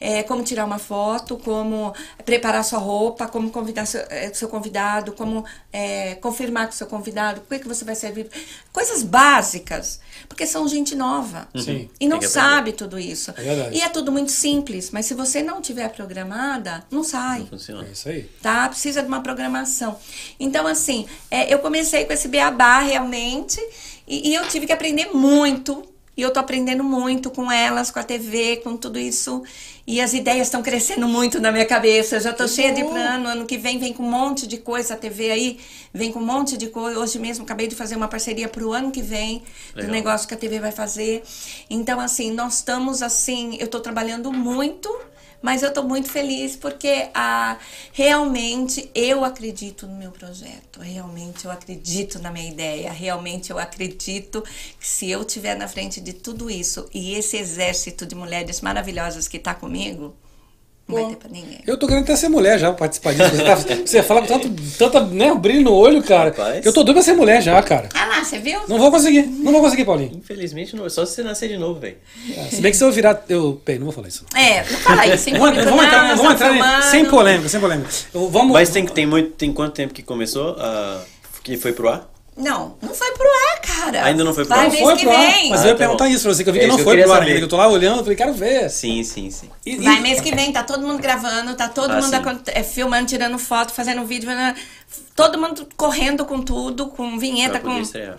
é, como tirar uma foto, como preparar sua roupa, como convidar seu, é, seu convidado, como é, confirmar com seu convidado, o que, que você vai servir. Coisas básicas, porque são gente nova. Sim. E não sabe tudo isso. É verdade. e é tudo muito simples, mas se você não tiver programada, não sai Funciona. É isso aí. tá? Precisa de uma programação. Então, assim, é, eu comecei com esse beabá realmente e, e eu tive que aprender muito. E eu tô aprendendo muito com elas, com a TV, com tudo isso. E as ideias estão crescendo muito na minha cabeça. Eu já tô cheia de plano. Ano que vem vem com um monte de coisa. A TV aí vem com um monte de coisa. Hoje mesmo acabei de fazer uma parceria pro ano que vem do Legal. negócio que a TV vai fazer. Então, assim, nós estamos assim. Eu tô trabalhando muito. Mas eu estou muito feliz porque ah, realmente eu acredito no meu projeto, realmente eu acredito na minha ideia, realmente eu acredito que se eu estiver na frente de tudo isso e esse exército de mulheres maravilhosas que está comigo, não vai ter para ninguém. Eu tô querendo até ser mulher já, participar disso. Você, tá, você fala com tanto, tanta né, brilho no olho, cara. Rapaz. Eu tô doido pra ser mulher já, cara. Ah lá, você viu? Não vou conseguir, não vou conseguir, Paulinho. Infelizmente, não, só se você nascer de novo, velho. É, se bem que se eu virar. Eu. Peraí, não vou falar isso. É, não fala isso, sem Vamos, entrar, não, vamos estão entrar em- filmando. sem polêmica, sem polêmica. Eu- vamos, Mas tem, tem, muito, tem quanto tempo que começou? a que foi pro ar? Não, não foi pro ar, Cara, Ainda não foi pro vai ar? mês foi que pro ar, vem. Mas Ah, eu ia tá perguntar bom. isso pra você, que eu vi É que não que foi pro ar ainda. Eu tô lá olhando, eu falei, quero ver. Sim, sim, sim. E- e- Vai mês que vem, tá todo mundo gravando, tá todo Ah, mundo sim. é, filmando, tirando foto, fazendo vídeo, né? todo mundo correndo com tudo, com vinheta, com. estrear.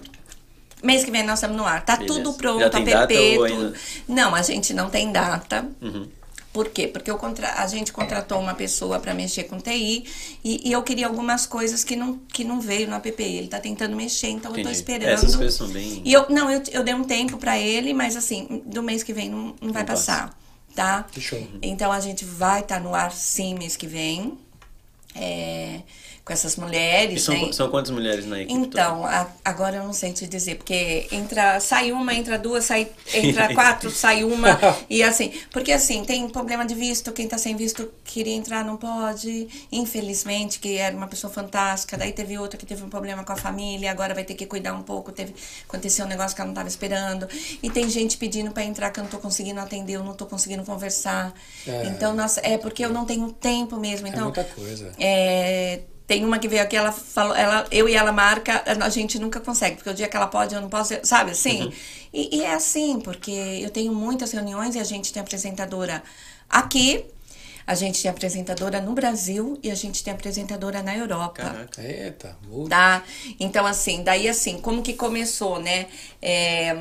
Mês que vem nós estamos no ar. Tá Beleza. tudo pronto, Já tem data app, ou tudo. ainda? Não, a gente não tem data. Uhum. Por quê? Porque eu contra- a gente contratou uma pessoa para mexer com TI e, e eu queria algumas coisas que não, que não veio no app. Ele tá tentando mexer, então eu tô Entendi. esperando. Essas coisas são bem- E eu, não, eu, eu dei um tempo para ele, mas assim, do mês que vem não, não vai passa. passar, tá? Show. Então a gente vai estar no ar sim mês que vem. é, com essas E mulheres, são, né? são quantas mulheres na equipe? Então, a- agora eu não sei te dizer, porque entra, sai uma, entra duas, sai, entra [laughs] quatro, sai uma, [laughs] e assim, porque assim, tem problema de visto, quem tá sem visto queria entrar, não pode, infelizmente, que era uma pessoa fantástica, daí teve outra que teve um problema com a família, agora vai ter que cuidar um pouco, teve, aconteceu um negócio que ela não tava esperando, e tem gente pedindo para entrar que eu não tô conseguindo atender, eu não tô conseguindo conversar, É. então, nossa, é porque eu não tenho tempo mesmo, então... muita coisa. É, tem uma que veio aqui, ela falou, ela, eu e ela marca, a gente nunca consegue, porque o dia que ela pode, eu não posso, sabe assim? E, e é assim, porque eu tenho muitas reuniões e a gente tem apresentadora aqui, a gente tem apresentadora no Brasil e a gente tem apresentadora na Europa. Caraca. Eita, muito. Tá? Então, assim, daí assim, como que começou, né? É,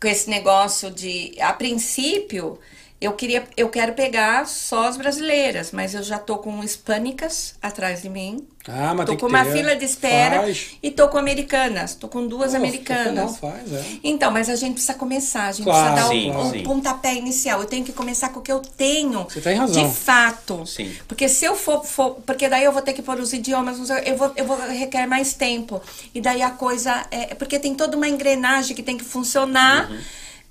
com esse negócio de. A princípio, eu queria. Eu quero pegar só as brasileiras, mas eu já tô com hispânicas atrás de mim. Ah, mas tô tem com que uma ter. fila de espera Faz. e tô com americanas. Tô com duas americanas. Não, faz, é. Então, mas a gente precisa começar, a gente Claro, precisa dar sim, o, o sim. pontapé inicial. Eu tenho que começar com o que eu tenho Você tem razão. de fato. Sim. Porque se eu for, for- Porque daí eu vou ter que pôr os idiomas, eu vou, eu vou requer mais tempo. E daí a coisa. É, porque tem toda uma engrenagem que tem que funcionar,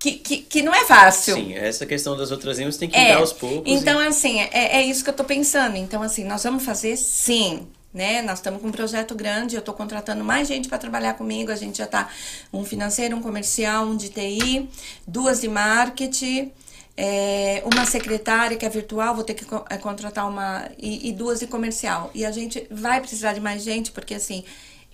que, que, que não é fácil. Sim, essa questão das outras línguas tem que É, aos poucos. então e- assim, é, é isso que eu tô pensando. Então assim, nós vamos fazer sim, né? Nós estamos com um projeto grande, eu tô contratando mais gente para trabalhar comigo, a gente já tá um financeiro, um comercial, um de TI, duas de marketing, é, uma secretária que é virtual, vou ter que co- é, contratar uma e, e duas de comercial. E a gente vai precisar de mais gente, porque assim,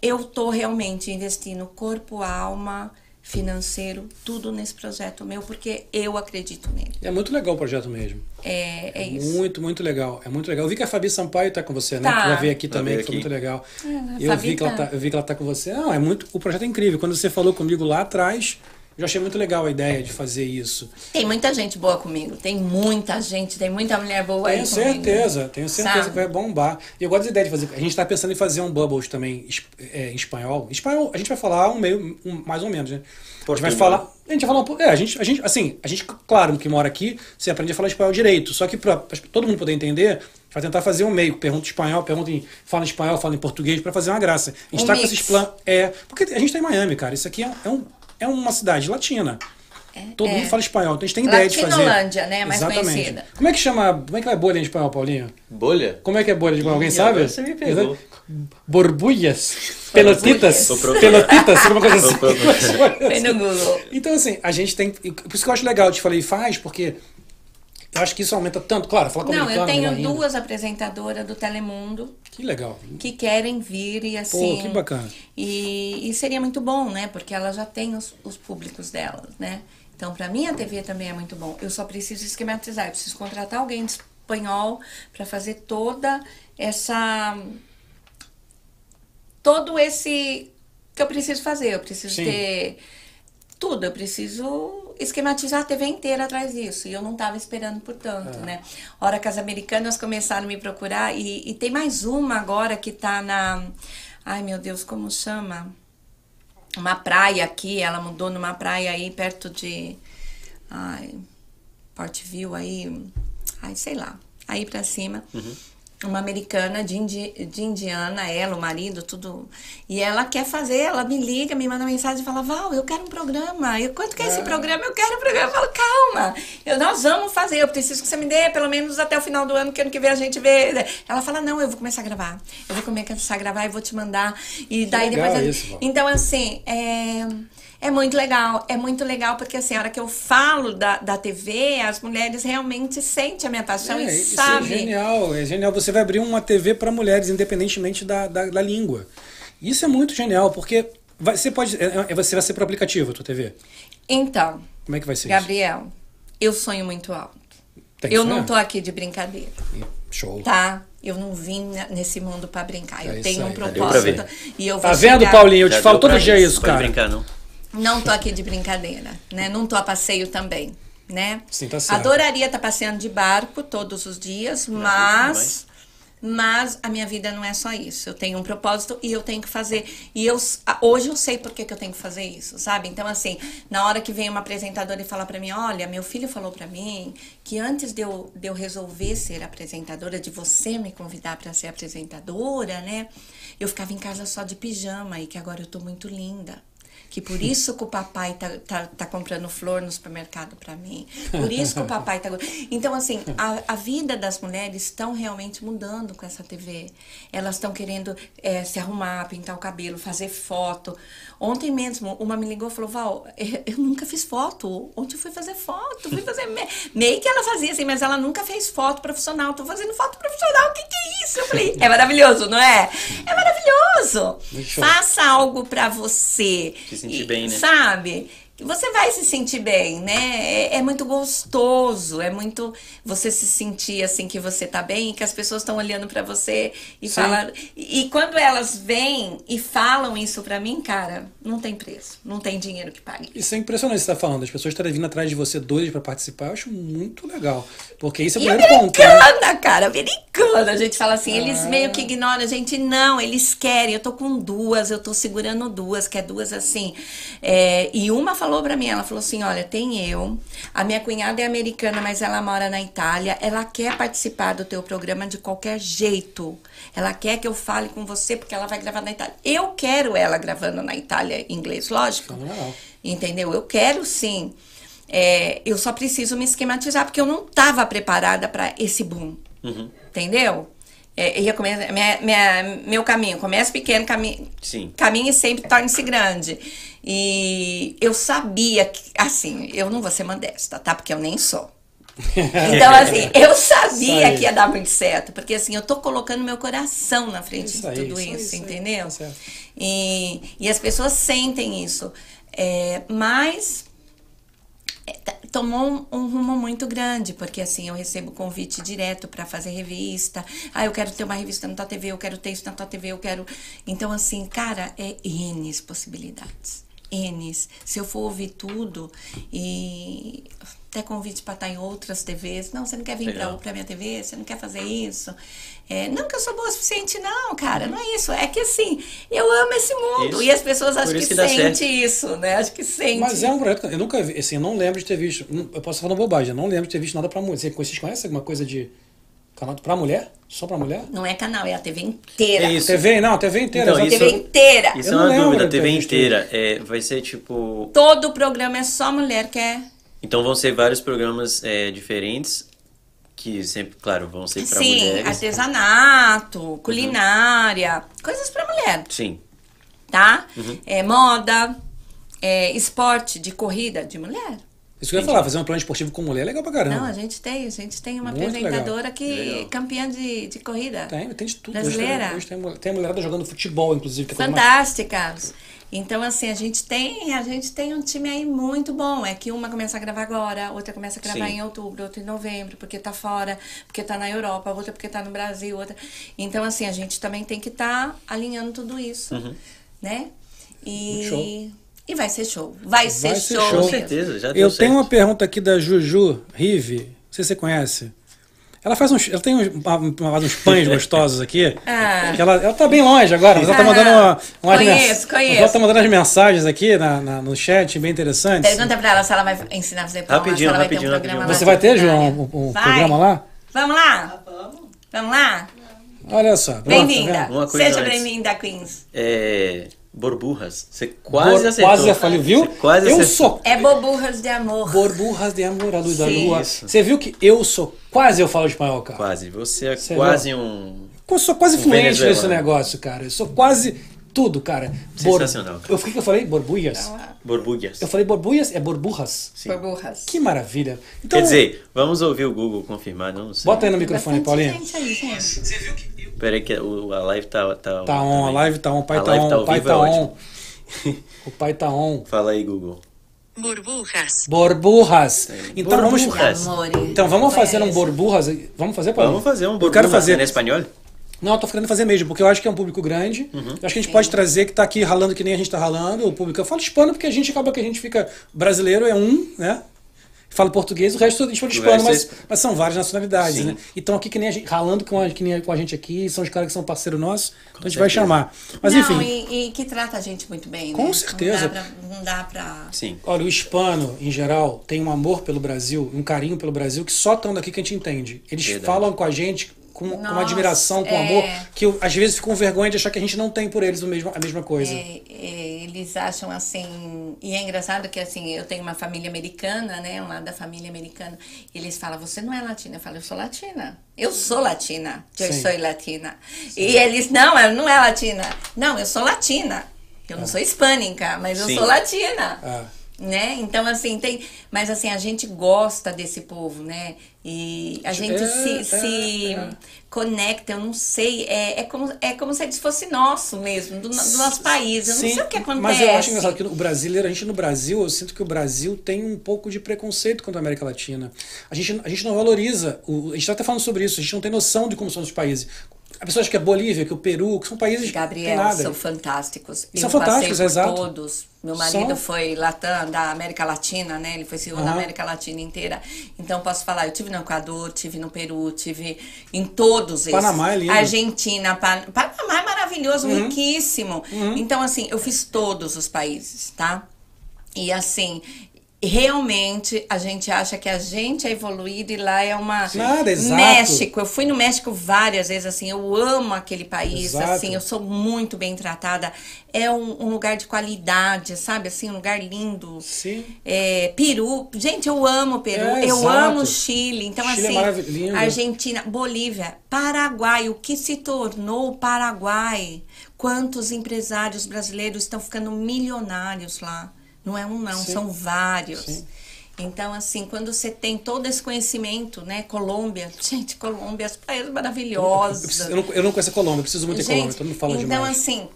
eu tô realmente investindo corpo, alma, financeiro, tudo nesse projeto meu, porque eu acredito nele. É muito legal o projeto mesmo. É, é isso. Muito, muito legal. É muito legal. Eu vi que a Fabi Sampaio tá com você, né? Tá. Que já veio aqui também, veio que foi aqui. muito legal. a eu, Fabi vi que ela tá. tá, eu vi que ela tá com você. Não, é muito. O projeto é incrível. Quando você falou comigo lá atrás, eu achei muito legal a ideia de fazer isso. Tem muita gente boa comigo, tem muita gente, tem muita mulher boa Tenho aí comigo. certeza, tenho certeza Sabe? que vai bombar. E eu gosto da ideia de fazer. A gente tá pensando em fazer um Bubbles também é, em espanhol. Espanhol, a gente vai falar um meio, um- mais ou menos, né? A gente vai falar. A gente vai falar um pouco. É, a gente, a gente, assim, a gente, claro, que mora aqui, você aprende a falar espanhol direito. Só que pra, pra todo mundo poder entender, vai tentar fazer um meio. Pergunta em espanhol, pergunta em. Fala em espanhol, fala em português, pra fazer uma graça. A gente Um tá com mix. esses planos. É. Porque a gente tá em Miami, cara. Isso aqui é, é, um, é uma cidade latina. Todo é. mundo fala espanhol, então a gente tem ideia de fazer. Latinolândia, né, mais Exatamente. conhecida. Como é que chama. Como é que vai bolha em espanhol, Paulinho? Bolha? Como é que é bolha de espanhol? Alguém sabe? você me pegou. Borbulhas? Pelotitas? Pelotitas? Alguma coisa assim. Foi no Google. Então, assim, a gente tem. Por isso que eu acho legal, eu te falei, faz, porque acho que isso aumenta tanto. Claro, falar Não, comunicando. eu tenho duas apresentadoras do Telemundo Que legal. que querem vir e assim. que bacana. E, e seria muito bom, né? Porque ela já tem os, os públicos delas, né? Então, pra mim, a TV também é muito bom. Eu só preciso esquematizar, eu preciso contratar alguém de espanhol pra fazer toda essa. Todo esse que eu preciso fazer. Eu preciso Sim. ter tudo, eu preciso esquematizar a TV inteira atrás disso. E eu não estava esperando por tanto, né? Hora que as americanas começaram a me procurar, e, e tem mais uma agora que tá na. Ai meu Deus, como chama? Uma praia aqui, ela mudou numa praia aí perto de. Ai. Portview aí. Ai, sei lá. Aí pra cima. Uma americana de, indi de indiana, ela, o marido, tudo. E ela quer fazer, ela me liga, me manda mensagem e fala: Val, eu quero um programa. Eu, quanto que é esse programa? Eu quero um programa. Eu falo: calma, eu, nós vamos fazer. Eu preciso que você me dê pelo menos até o final do ano, que ano que vem a gente vê. Ela fala: não, eu vou começar a gravar. Eu vou começar a gravar e vou te mandar. E daí legal depois. a- isso, então, assim, é, é muito legal. É muito legal porque, assim, a hora que eu falo da, da TV, as mulheres realmente sentem a minha paixão É, e isso sabem. é genial, é genial. Você vai abrir uma TV para mulheres, independentemente da, da, da língua. Isso é muito genial, porque Vai, você pode. é, é, Você vai ser pro aplicativo, a tua TV. Então, Como é que vai ser Gabriel, eu sonho muito alto. isso? Tem Eu sonhar? não tô aqui de brincadeira, Show. tá? Eu não vim nesse mundo pra brincar. É Eu isso tenho um propósito. E eu vou Tá vendo, chegar- Paulinho? Eu Já te falo todo dia isso, cara. brincar, não. Não tô aqui de brincadeira, né? Não tô a passeio também, né? Sim, tá certo. Adoraria estar passeando de barco todos os dias, mas mas a minha vida não é só isso. Eu tenho um propósito e eu tenho que fazer. E eu hoje eu sei por que, que eu tenho que fazer isso, sabe? Então assim, na hora que vem uma apresentadora e fala pra mim, olha, meu filho falou pra mim que antes de eu, de eu resolver ser apresentadora, de você me convidar pra ser apresentadora, né? Eu ficava em casa só de pijama e que agora eu tô muito linda. Que por isso que o papai tá, tá, tá comprando flor no supermercado para mim. Por isso que o papai tá. Então, assim, a, a vida das mulheres estão realmente mudando com essa TV. Elas estão querendo eh, se arrumar, pintar o cabelo, fazer foto. Ontem mesmo, uma me ligou e falou: Val, eu, nunca fiz foto. Ontem eu fui fazer foto, fui fazer. Me... Meio que ela fazia assim, mas ela nunca fez foto profissional. Tô fazendo foto profissional, o que, que é isso? Eu falei: é maravilhoso, não é? É maravilhoso. Faça algo pra você. Sentir E, bem, né? Sabe? Você vai se sentir bem, né? É, é muito gostoso, é muito você se sentir assim que você tá bem, que as pessoas estão olhando pra você e Sim. falam. E, e quando elas vêm e falam isso pra mim, cara, não tem preço, não tem dinheiro que pague. Isso é impressionante você tá falando. As pessoas estarem vindo atrás de você doidas pra participar. Eu acho muito legal. Porque isso é o E primeiro ponto. né? americana, cara, americana. A gente fala assim, eles meio que ignoram. A gente não, eles querem. Eu tô com duas, eu tô segurando duas, que é duas assim. É, e uma falou pra mim, ela falou assim: olha, tem eu, a minha cunhada é americana, mas ela mora na Itália. Ela quer participar do teu programa de qualquer jeito. Ela quer que eu fale com você, porque ela vai gravar na Itália. Eu quero ela gravando na Itália em inglês, lógico. Fenomenal. Entendeu? Eu quero sim. É, eu só preciso me esquematizar, porque eu não estava preparada para esse boom. Uhum. Entendeu? É, come- minha- minha- meu caminho, começa pequeno, caminho e sempre torne-se grande. E eu sabia que, assim, eu não vou ser modesta, tá? Porque eu nem sou. [laughs] Então, assim, eu Isso sabia que ia dar muito certo, porque assim, eu tô colocando meu coração na frente Isso de tudo isso aí, isso, isso aí, entendeu? tá certo. E, e as pessoas sentem isso. É, mas é, tá- tomou um, um rumo muito grande, porque assim, eu recebo convite direto para fazer revista. Ah, eu quero ter uma revista na tua TV, eu quero ter isso na tua TV, eu quero. Então, assim, cara, é N possibilidades. N. Se eu for ouvir tudo e até convite para estar em outras TVs. Não, você não quer vir para pra minha TV? Você não quer fazer isso? É, não que eu sou boa o suficiente, não, cara. Não é isso. É que assim, eu amo esse mundo. Isso. E as pessoas acham que, que dá sente certo. isso, né? Acho que sente. Mas é um projeto. Eu nunca vi, assim, eu não lembro de ter visto. Eu posso falar bobagem, eu não lembro de ter visto nada pra mulher. Você- Vocês conhecem alguma coisa de canal pra mulher? Só pra mulher? Não é canal, é a TV inteira. É isso. TV, não, TV inteira. Então, exato. isso- TV inteira. Isso Eu é não uma dúvida, TV inteira. É, vai ser tipo. Todo o programa é só mulher que é. Então vão ser vários programas é, diferentes, que sempre, claro, vão ser para Sim, mulheres. artesanato, culinária, coisas pra mulher, Sim. tá? Uhum. É, moda, é, esporte de corrida de mulher. Isso que eu ia falar, fazer um plano esportivo com mulher é legal pra caramba. Não, a gente tem, a gente tem uma Muito apresentadora que Legal. campeã de, de corrida. Tem, tem de tudo. Brasileira. Hoje, hoje tem, tem a mulherada jogando futebol, inclusive. Que é coisa mais- Fantásticas. Então, assim, a gente tem, a gente tem um time aí muito bom. É que uma começa a gravar agora, outra começa a gravar Sim. em outubro, outra em novembro, porque tá fora, porque tá na Europa, outra porque tá no Brasil, outra. Então, assim, a gente também tem que estar alinhando tudo isso, né? E Show. e vai ser show. Vai ser ser show. show. Com certeza, já deu Eu certo. tenho uma pergunta aqui da Juju Rive. Não sei se você conhece. Ela faz uns. Ela tem uns, uma- uns pães gostosos aqui. [laughs] Ah. Ela, ela tá bem longe agora, mas ela tá mandando uma, umas Conheço, mens- conheço. Ela tá mandando as mensagens aqui na, na- no chat, bem interessantes. Pergunta pra ela se ela vai ensinar a fazer pão, lá, se Rapidinho, ela vai ter um rapidinho, programa rapidinho. lá Você vai ter. João, um, um programa lá? Vamos lá? Vamos lá? Olha só. tá Bem-vinda. Uma coisa Seja bem-vinda, Queens. É, borburras. Você quase Bor- acertou. Quase falei, viu? Você quase eu acertou. sou É boburras de amor. Borburras de amor, a luz da Sim. lua. Isso. Você viu que eu sou quase eu falo espanhol, cara. Quase. Você é Você quase um. Eu sou quase Um fluente venezuelano. nesse negócio, cara. Eu sou quase tudo, cara. Sensacional, cara. Eu, o que que eu falei? Borbulhas? Borbulhas. Eu falei borbulhas? É borburras. Sim. Boburras. Que maravilha. Então, Quer dizer, vamos ouvir o Google confirmar, não sei. bota aí no microfone, Paulinho. gente aí, gente. Peraí que o- a live tá, tá, Tá on, a live tá on, o pai A tá live on, tá o pai vivo, tá é on. [laughs] O pai tá on. Fala aí, Google. Burbujas. Borburras. Então vamos. Burbujas. Amore. Então vamos fazer um borburras. Vamos fazer, Paulo? Vamos fazer um Eu quero fazer. em espanhol? Não, eu tô querendo fazer mesmo, porque eu acho que é um público grande. Uhum. Eu acho que a gente pode trazer que tá aqui ralando que nem a gente tá ralando, o público. Eu falo hispano porque a gente acaba que a gente fica. Brasileiro é um, né? Fala português, o resto é hispano, hispano resto é mas, mas são várias nacionalidades, Sim. né? Então aqui que nem a gente, ralando com a, que nem com a gente aqui, são os caras que são parceiro nosso, então a gente vai certeza. chamar. Mas não, enfim, E, e que trata a gente muito bem, Com né? certeza. Não dá pra. Não dá pra... Sim. olha, o hispano, em geral, tem um amor pelo Brasil, um carinho pelo Brasil, que só estando aqui que a gente entende. Eles Verdade. falam com a gente com, com uma Nossa, admiração, com é. amor, que eu, às vezes ficam com vergonha de achar que a gente não tem por eles o mesmo, a mesma coisa. É, é, eles acham assim. E é engraçado que assim, eu tenho uma família americana, né? Um lado da família americana. E eles falam, você não é latina. Eu falo, eu sou latina. Eu sou latina. Eu Sim. sou latina. E eles, não, ela não é latina. Não, eu sou latina. Eu não sou hispânica, mas eu Sim. sou latina. Ah. Né? Então, assim, tem. Mas assim, a gente gosta desse povo, né? E a gente É, se, é, se é. conecta, eu não sei. É, é, como, é como se eles fosse nosso mesmo, do, do nosso país. Eu não sei o que acontece. Mas eu acho engraçado que o brasileiro, a gente no Brasil, eu sinto que o Brasil tem um pouco de preconceito contra a América Latina. A gente, a gente não valoriza, o, a gente está até falando sobre isso, a gente não tem noção de como são os países. A pessoa acha que é Bolívia, que o Peru, que são países Gabriel, são fantásticos. São fantásticos, exato. todos. Meu marido São. foi latam da América Latina, né? Ele foi CEO da Aham. América Latina inteira. Então posso falar, eu tive no Equador, tive no Peru, tive em todos esses. Panamá é lindo. Uhum. Argentina, Pan... Panamá é maravilhoso, riquíssimo. Então assim, eu fiz todos os países, tá? E assim, realmente a gente acha que a gente é evoluído e lá é uma Nada, exato. México. Eu fui no México várias vezes, assim, eu amo aquele país, Exato. assim, eu sou muito bem tratada. É um, um lugar de qualidade, sabe? Assim, um lugar lindo. Sim. É, Peru, gente, eu amo Peru, É, eu exato. amo Chile. Então, Chile é assim, lindo. Argentina, Bolívia, Paraguai, o que se tornou o Paraguai? Quantos empresários brasileiros estão ficando milionários lá? Não é um, não, Sim. são vários. Sim. Então, assim, quando você tem todo esse conhecimento, né? Colômbia, [laughs] gente, Colômbia, as praias Eu, maravilhosas. preciso- eu não, eu não conheço a Colômbia, eu preciso muito de Colômbia, todo mundo fala então, demais. assim,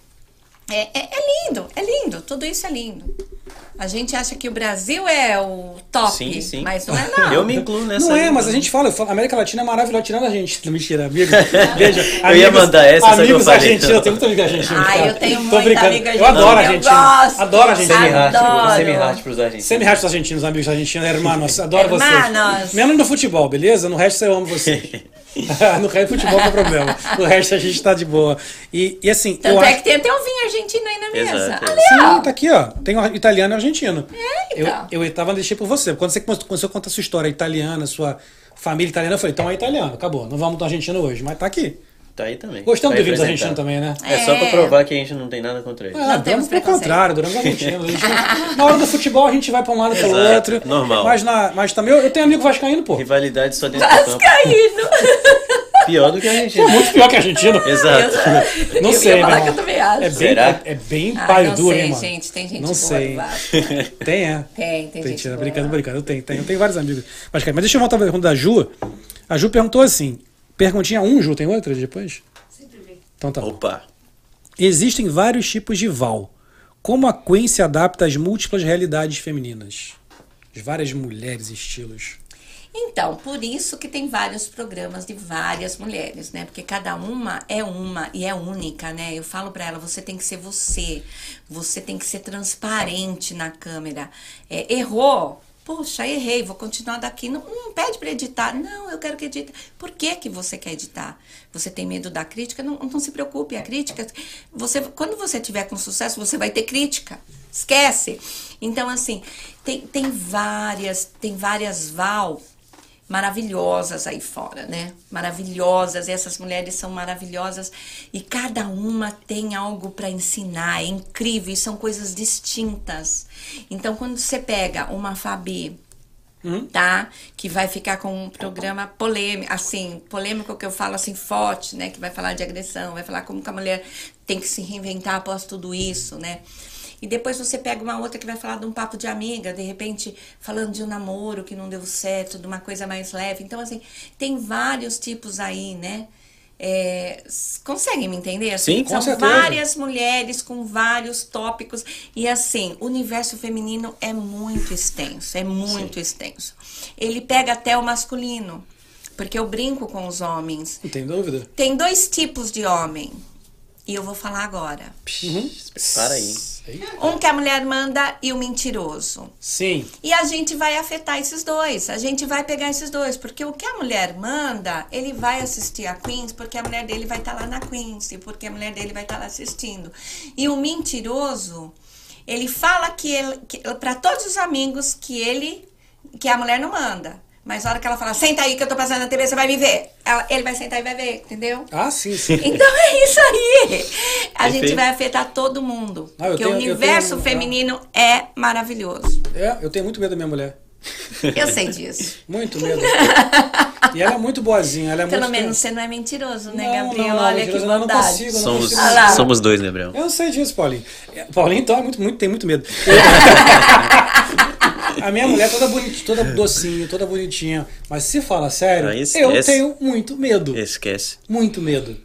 é, é, é lindo, é lindo, tudo isso é lindo. A gente acha que o Brasil é o top, Sim, sim. mas não é não. [laughs] Eu me incluo nessa. Não é, mas a gente fala, eu falo, a América Latina é maravilhosa, tirando a gente. Não, [laughs] mentira, amigo. [laughs] Veja, Eu ia mandar essa, só Amigos falei, argentinos, eu tenho muito amigo argentino. Ah, eu tenho Tô muita amiga Eu adoro argentina, eu gosto. Adoro. Semi-hard, Adoro. semi-hard pros argentinos. Semi-rádio argentinos, amigos argentinos, hermanos, adoro Hermanos. vocês. Menos no futebol, beleza? No resto eu amo vocês. no resto futebol não é problema. No resto a gente tá de boa. E, e assim, Tanto eu é acho... que tem até um vinho argentino aí na mesa. Exato. Ali, Sim, ó. tá aqui, ó. Tem o italiano argentino. É, então. Eu, eu tava deixei por você. Quando você começou a contar a sua história italiana, sua família italiana, eu falei, então é italiano, acabou. Não vamos do argentino hoje, mas tá aqui. Tá aí também. Gostamos Vai do vinho apresentar. argentinos também, né? É só pra É. provar que a gente não tem nada contra eles. Ah, Não temos pelo contrário, adoramos argentinos. A gente não- [laughs] na hora do futebol a gente vai pra um lado e pelo outro. normal. Mas, na, mas também eu, eu tenho amigo vascaíno, pô. Rivalidade só dentro do campo. Vascaíno. [laughs] Pior do que a gente. Pô, muito pior que argentino. Exato. Não eu sei, que eu também acho. É bem, Será? é, é bem Ah, paio não duro, sei, hein, mano? gente. Tem gente Não boa sei. [laughs] Tem, é. Tem, tem gente Mentira, boa. brincando, brincando. Eu tenho, tenho, eu tenho vários amigos. Mas, cara, mas deixa eu voltar pra pergunta da Ju. A Ju perguntou assim: perguntinha um, Ju, tem outra depois? Sempre vem. Então tá bom. Opa. Existem vários tipos de Val. Como a Queen se adapta às múltiplas realidades femininas? As várias mulheres estilos. Então, por isso que tem vários programas de várias mulheres, né? Porque cada uma é uma e é única, né? Eu falo pra ela, você tem que ser você. Você tem que ser transparente na câmera. É, errou? Poxa, errei, vou continuar daqui. Não, não pede pra editar. Não, eu quero que edite. Por que, que você quer editar? Você tem medo da crítica? Não, não se preocupe, a crítica. Você, quando você tiver com sucesso, você vai ter crítica. Esquece. Então, assim, tem, tem várias, tem várias Val maravilhosas aí fora, né? Maravilhosas, essas mulheres são maravilhosas e cada uma tem algo para ensinar, é incrível, e são coisas distintas. Então, quando você pega uma Fabi, tá? Que vai ficar com um programa polêmico, assim, polêmico que eu falo assim, forte, né? Que vai falar de agressão, vai falar como que a mulher tem que se reinventar após tudo isso, né? E depois você pega uma outra que vai falar de um papo de amiga, de repente falando de um namoro que não deu certo, de uma coisa mais leve. Então, assim, tem vários tipos aí, né? É, conseguem me entender? Sim, com São certeza. várias mulheres com vários tópicos. E assim, o universo feminino é muito extenso, é muito extenso. Ele pega até o masculino. Porque eu brinco com os homens. Não tem dúvida. Tem dois tipos de homem. E eu vou falar agora. Para aí. Um que a mulher manda e o mentiroso. Sim. E a gente vai afetar esses dois. A gente vai pegar esses dois. Porque o que a mulher manda, ele vai assistir a Queens, porque a mulher dele vai estar lá na Queens. E porque a mulher dele vai estar lá assistindo. E o mentiroso, ele fala que ele. para todos os amigos que ele. que a mulher não manda. Mas na hora que ela fala, senta aí que eu tô passando na TV, você vai me ver. Ela- ele vai sentar e vai ver, entendeu? Ah, sim, sim. [laughs] Então é isso aí. A gente Perfeito. vai afetar todo mundo. Ah, eu porque tenho- o eu universo tenho- feminino é maravilhoso. É, eu tenho muito medo da minha mulher. [laughs] Eu sei disso. Muito medo. E ela é muito boazinha. Ela é Pelo muito... menos você não é mentiroso, né, Não, Gabriel? não, não, Olha que eu não consigo, não Somos, consigo. Ah somos dois, Gabriel. Eu sei disso, Paulinho. É, Paulinho, então, é muito, muito, tem muito medo. [laughs] A minha mulher é toda bonitinha, toda docinha, toda bonitinha. Mas se fala sério, Ah, eu tenho muito medo. Esquece. Muito medo. Não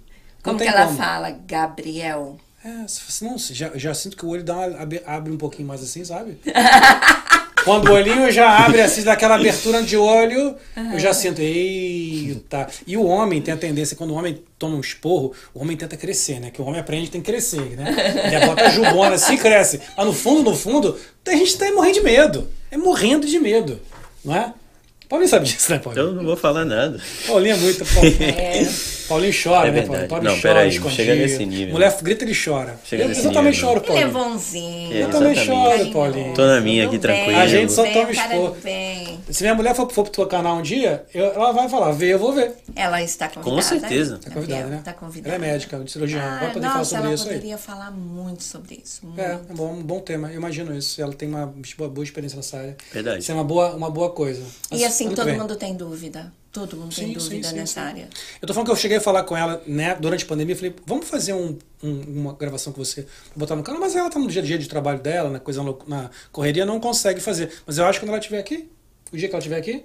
Como que ela como. fala? Gabriel. É, se- não, já, já sinto que o olho dá uma, abre, abre um pouquinho mais assim, sabe? [laughs] Quando o olhinho já abre assim, daquela abertura de olho, eu já sinto, eita. E o homem tem a tendência, quando o homem toma um esporro, o homem tenta crescer, né? Que o homem aprende que tem que crescer, né? Ele bota a jubona assim, cresce. Mas no fundo, no fundo, a gente tá morrendo de medo. É morrendo de medo, não é? Paulinho sabe disso, né, Paulinho? Eu não vou falar nada. Paulinho é muito. Paulinho, É. Paulinho chora, É né? Paulinho, Paulinho Não, chora, peraí, escondido. chega nesse nível. Mulher grita, ele chora. Chega eu, nesse eu também choro, Ele é Paulinho. bonzinho. Eu também choro, Paulinho. Tô na minha aqui, tranquilo. A gente só Bem, toma expor. Se minha mulher for, for pro teu canal um dia, eu- ela vai falar, vê, eu vou ver. Ela está convidada. Com certeza. Tá convidada, né? Tá convidada. Ela é médica, de cirurgião. Ah, vai poder nossa, falar sobre ela isso aí. poderia falar muito sobre isso. muito. É, é bom, um bom tema. Eu imagino isso. Ela tem uma boa, boa experiência nessa área. Verdade. Isso é uma boa, uma boa coisa. Mas E assim, todo mundo tem dúvida. Todo mundo tem Sim, dúvida sim, sim, nessa sim. área. Eu tô falando que eu cheguei a falar com ela, né, durante a pandemia, eu falei, vamos fazer um, um- uma gravação com você, pra botar no canal, mas ela tá no dia a dia de trabalho dela, na coisa na correria, não consegue fazer. Mas eu acho que quando ela estiver aqui, o dia que ela estiver aqui,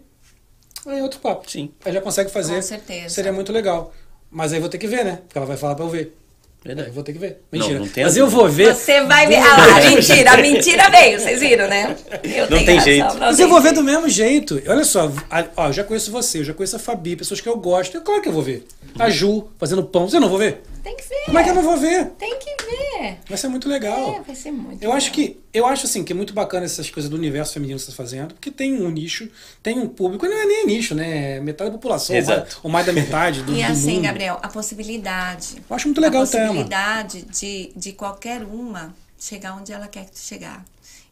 aí é outro papo. Sim. Aí já consegue fazer. Com certeza. Seria muito legal. Mas aí vou ter que ver, né? Porque ela vai falar pra eu ver. Verdade. Eu vou ter que ver. Não, Mentira. não tem mas eu vou ver. Você vai ver. do- Ah lá, mentira, a mentira veio, vocês viram, né? Eu Não tenho tem razão, jeito. não Mas tem eu vou ver do mesmo jeito. Olha só, ó, eu já conheço você, eu já conheço a Fabi, pessoas que eu gosto. É claro que eu vou ver. A Ju fazendo pão. Você não vou ver? Tem que ver. Como é que eu não vou ver? Tem que ver. Vai ser muito legal. É, vai ser muito Eu bom. acho que eu acho assim que é muito bacana essas coisas do universo feminino que você está fazendo, porque tem um nicho, tem um público, não é nem nicho, né? É Metade da população, ou mais, Exato. ou mais da metade do, [laughs] E do assim, mundo. Gabriel, a possibilidade. Eu acho muito legal a o tema. possibilidade de, de qualquer uma chegar onde ela quer chegar.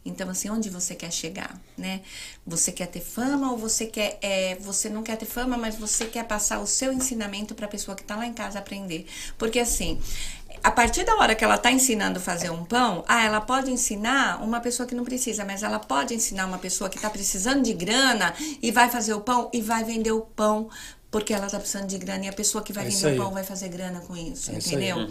Então, assim, onde você quer chegar, né? Você quer ter fama ou você quer, é, você não quer ter fama, mas você quer passar o seu ensinamento para a pessoa que está lá em casa aprender. Porque assim, a partir da hora que ela está ensinando a fazer um pão, ah, ela pode ensinar uma pessoa que não precisa, mas ela pode ensinar uma pessoa que está precisando de grana e vai fazer o pão e vai vender o pão porque ela está precisando de grana e a pessoa que vai É isso vender o pão vai fazer grana com isso, É isso aí. entendeu?